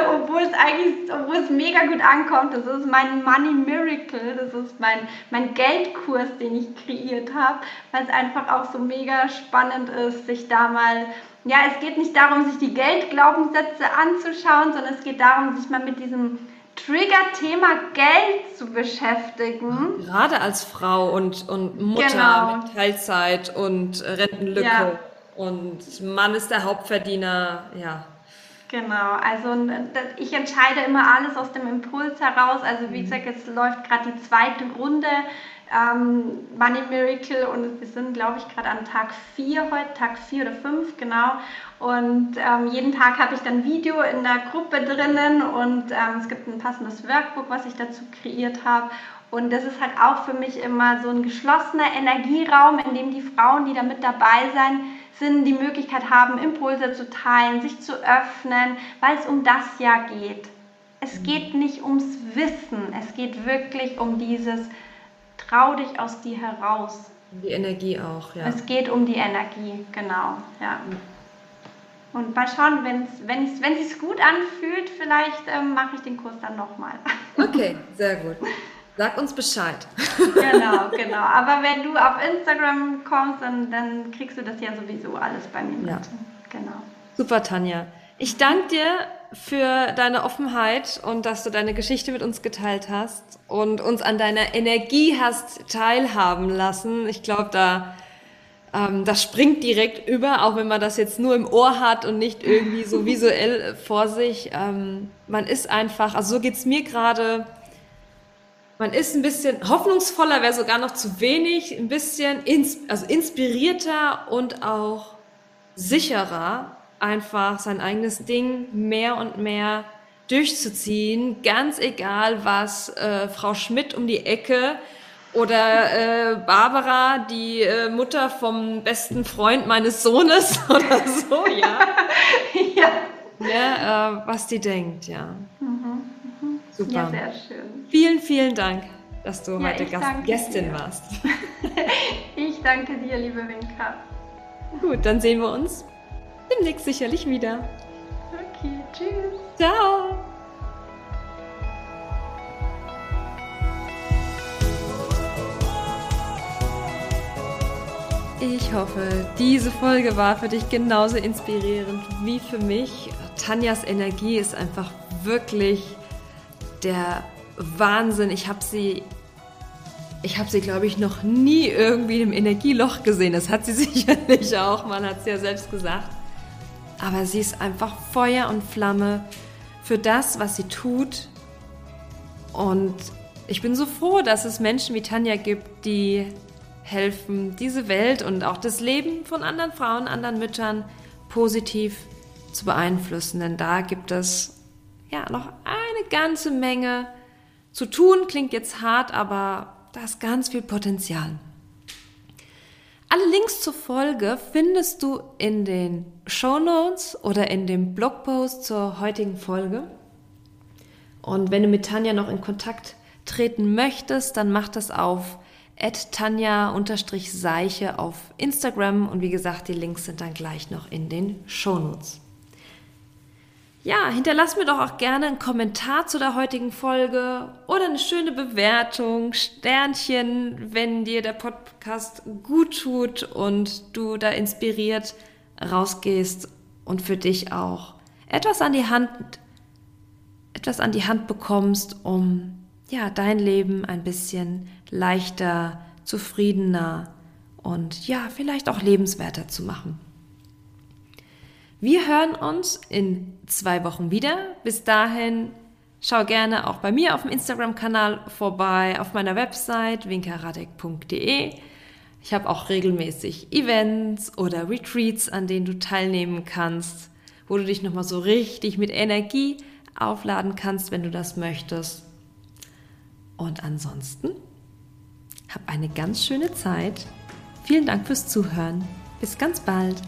obwohl es eigentlich, obwohl es mega gut ankommt. Das ist mein Money Miracle, das ist mein, mein Geldkurs, den ich kreiert habe, weil es einfach auch so mega spannend ist, sich da mal, ja, es geht nicht darum, sich die Geldglaubenssätze anzuschauen, sondern es geht darum, sich mal mit diesem Trigger-Thema Geld zu beschäftigen. Gerade als Frau und, und Mutter genau. mit Teilzeit und Rentenlücke ja. und Mann ist der Hauptverdiener, ja. Genau, also ich entscheide immer alles aus dem Impuls heraus. Also wie mhm. gesagt, jetzt läuft gerade die zweite Runde ähm, Money Miracle und wir sind, glaube ich, gerade an Tag 4 heute, Tag 4 oder 5, genau. Und ähm, jeden Tag habe ich dann Video in der Gruppe drinnen und ähm, es gibt ein passendes Workbook, was ich dazu kreiert habe. Und das ist halt auch für mich immer so ein geschlossener Energieraum, in dem die Frauen, die da mit dabei sein, sind, die Möglichkeit haben, Impulse zu teilen, sich zu öffnen, weil es um das ja geht. Es mhm. geht nicht ums Wissen, es geht wirklich um dieses Trau dich aus dir heraus. Die Energie auch, ja. Es geht um die Energie, genau, ja. Und mal schauen, wenn's, wenn's, wenn es sich gut anfühlt, vielleicht ähm, mache ich den Kurs dann nochmal. Okay, sehr gut. Sag uns Bescheid. Genau, genau. Aber wenn du auf Instagram kommst, dann, dann kriegst du das ja sowieso alles bei mir mit. Ja. Genau. Super, Tanja. Ich danke dir für deine Offenheit und dass du deine Geschichte mit uns geteilt hast und uns an deiner Energie hast teilhaben lassen. Ich glaube, da ähm, das springt direkt über, auch wenn man das jetzt nur im Ohr hat und nicht irgendwie so visuell vor sich. Ähm, man ist einfach, also so geht's mir gerade. man ist ein bisschen hoffnungsvoller, wäre sogar noch zu wenig, ein bisschen ins, also inspirierter und auch sicherer, einfach sein eigenes Ding mehr und mehr durchzuziehen, ganz egal, was äh, Frau Schmidt um die Ecke oder äh, Barbara, die äh, Mutter vom besten Freund meines Sohnes oder so, ja. ja. ja äh, was die denkt, ja. Mhm, mhm. Super. Ja, sehr schön. Vielen, vielen Dank, dass du ja, heute Gast, Gästin dir. warst. ich danke dir, liebe Winka. Gut, dann sehen wir uns demnächst sicherlich wieder. Okay, tschüss. Ciao. Ich hoffe, diese Folge war für dich genauso inspirierend wie für mich. Tanjas Energie ist einfach wirklich der Wahnsinn. Ich habe sie, ich habe sie, glaube ich, noch nie irgendwie im Energieloch gesehen. Das hat sie sicherlich auch. Man hat es ja selbst gesagt. Aber sie ist einfach Feuer und Flamme für das, was sie tut. Und ich bin so froh, dass es Menschen wie Tanja gibt, die helfen, diese Welt und auch das Leben von anderen Frauen, anderen Müttern positiv zu beeinflussen. Denn da gibt es ja noch eine ganze Menge zu tun. Klingt jetzt hart, aber da ist ganz viel Potenzial. Alle Links zur Folge findest du in den Show Notes oder in dem Blogpost zur heutigen Folge. Und wenn du mit Tanja noch in Kontakt treten möchtest, dann mach das auf tanja-seiche auf Instagram und wie gesagt, die Links sind dann gleich noch in den Shownotes. Ja, hinterlass mir doch auch gerne einen Kommentar zu der heutigen Folge oder eine schöne Bewertung, Sternchen, wenn dir der Podcast gut tut und du da inspiriert rausgehst und für dich auch etwas an die Hand etwas an die Hand bekommst, um ja, dein Leben ein bisschen leichter, zufriedener und ja, vielleicht auch lebenswerter zu machen. Wir hören uns in zwei Wochen wieder. Bis dahin schau gerne auch bei mir auf dem Instagram-Kanal vorbei, auf meiner Website winkaradek.de. Ich habe auch regelmäßig Events oder Retreats, an denen du teilnehmen kannst, wo du dich nochmal so richtig mit Energie aufladen kannst, wenn du das möchtest. Und ansonsten, hab eine ganz schöne Zeit. Vielen Dank fürs Zuhören. Bis ganz bald.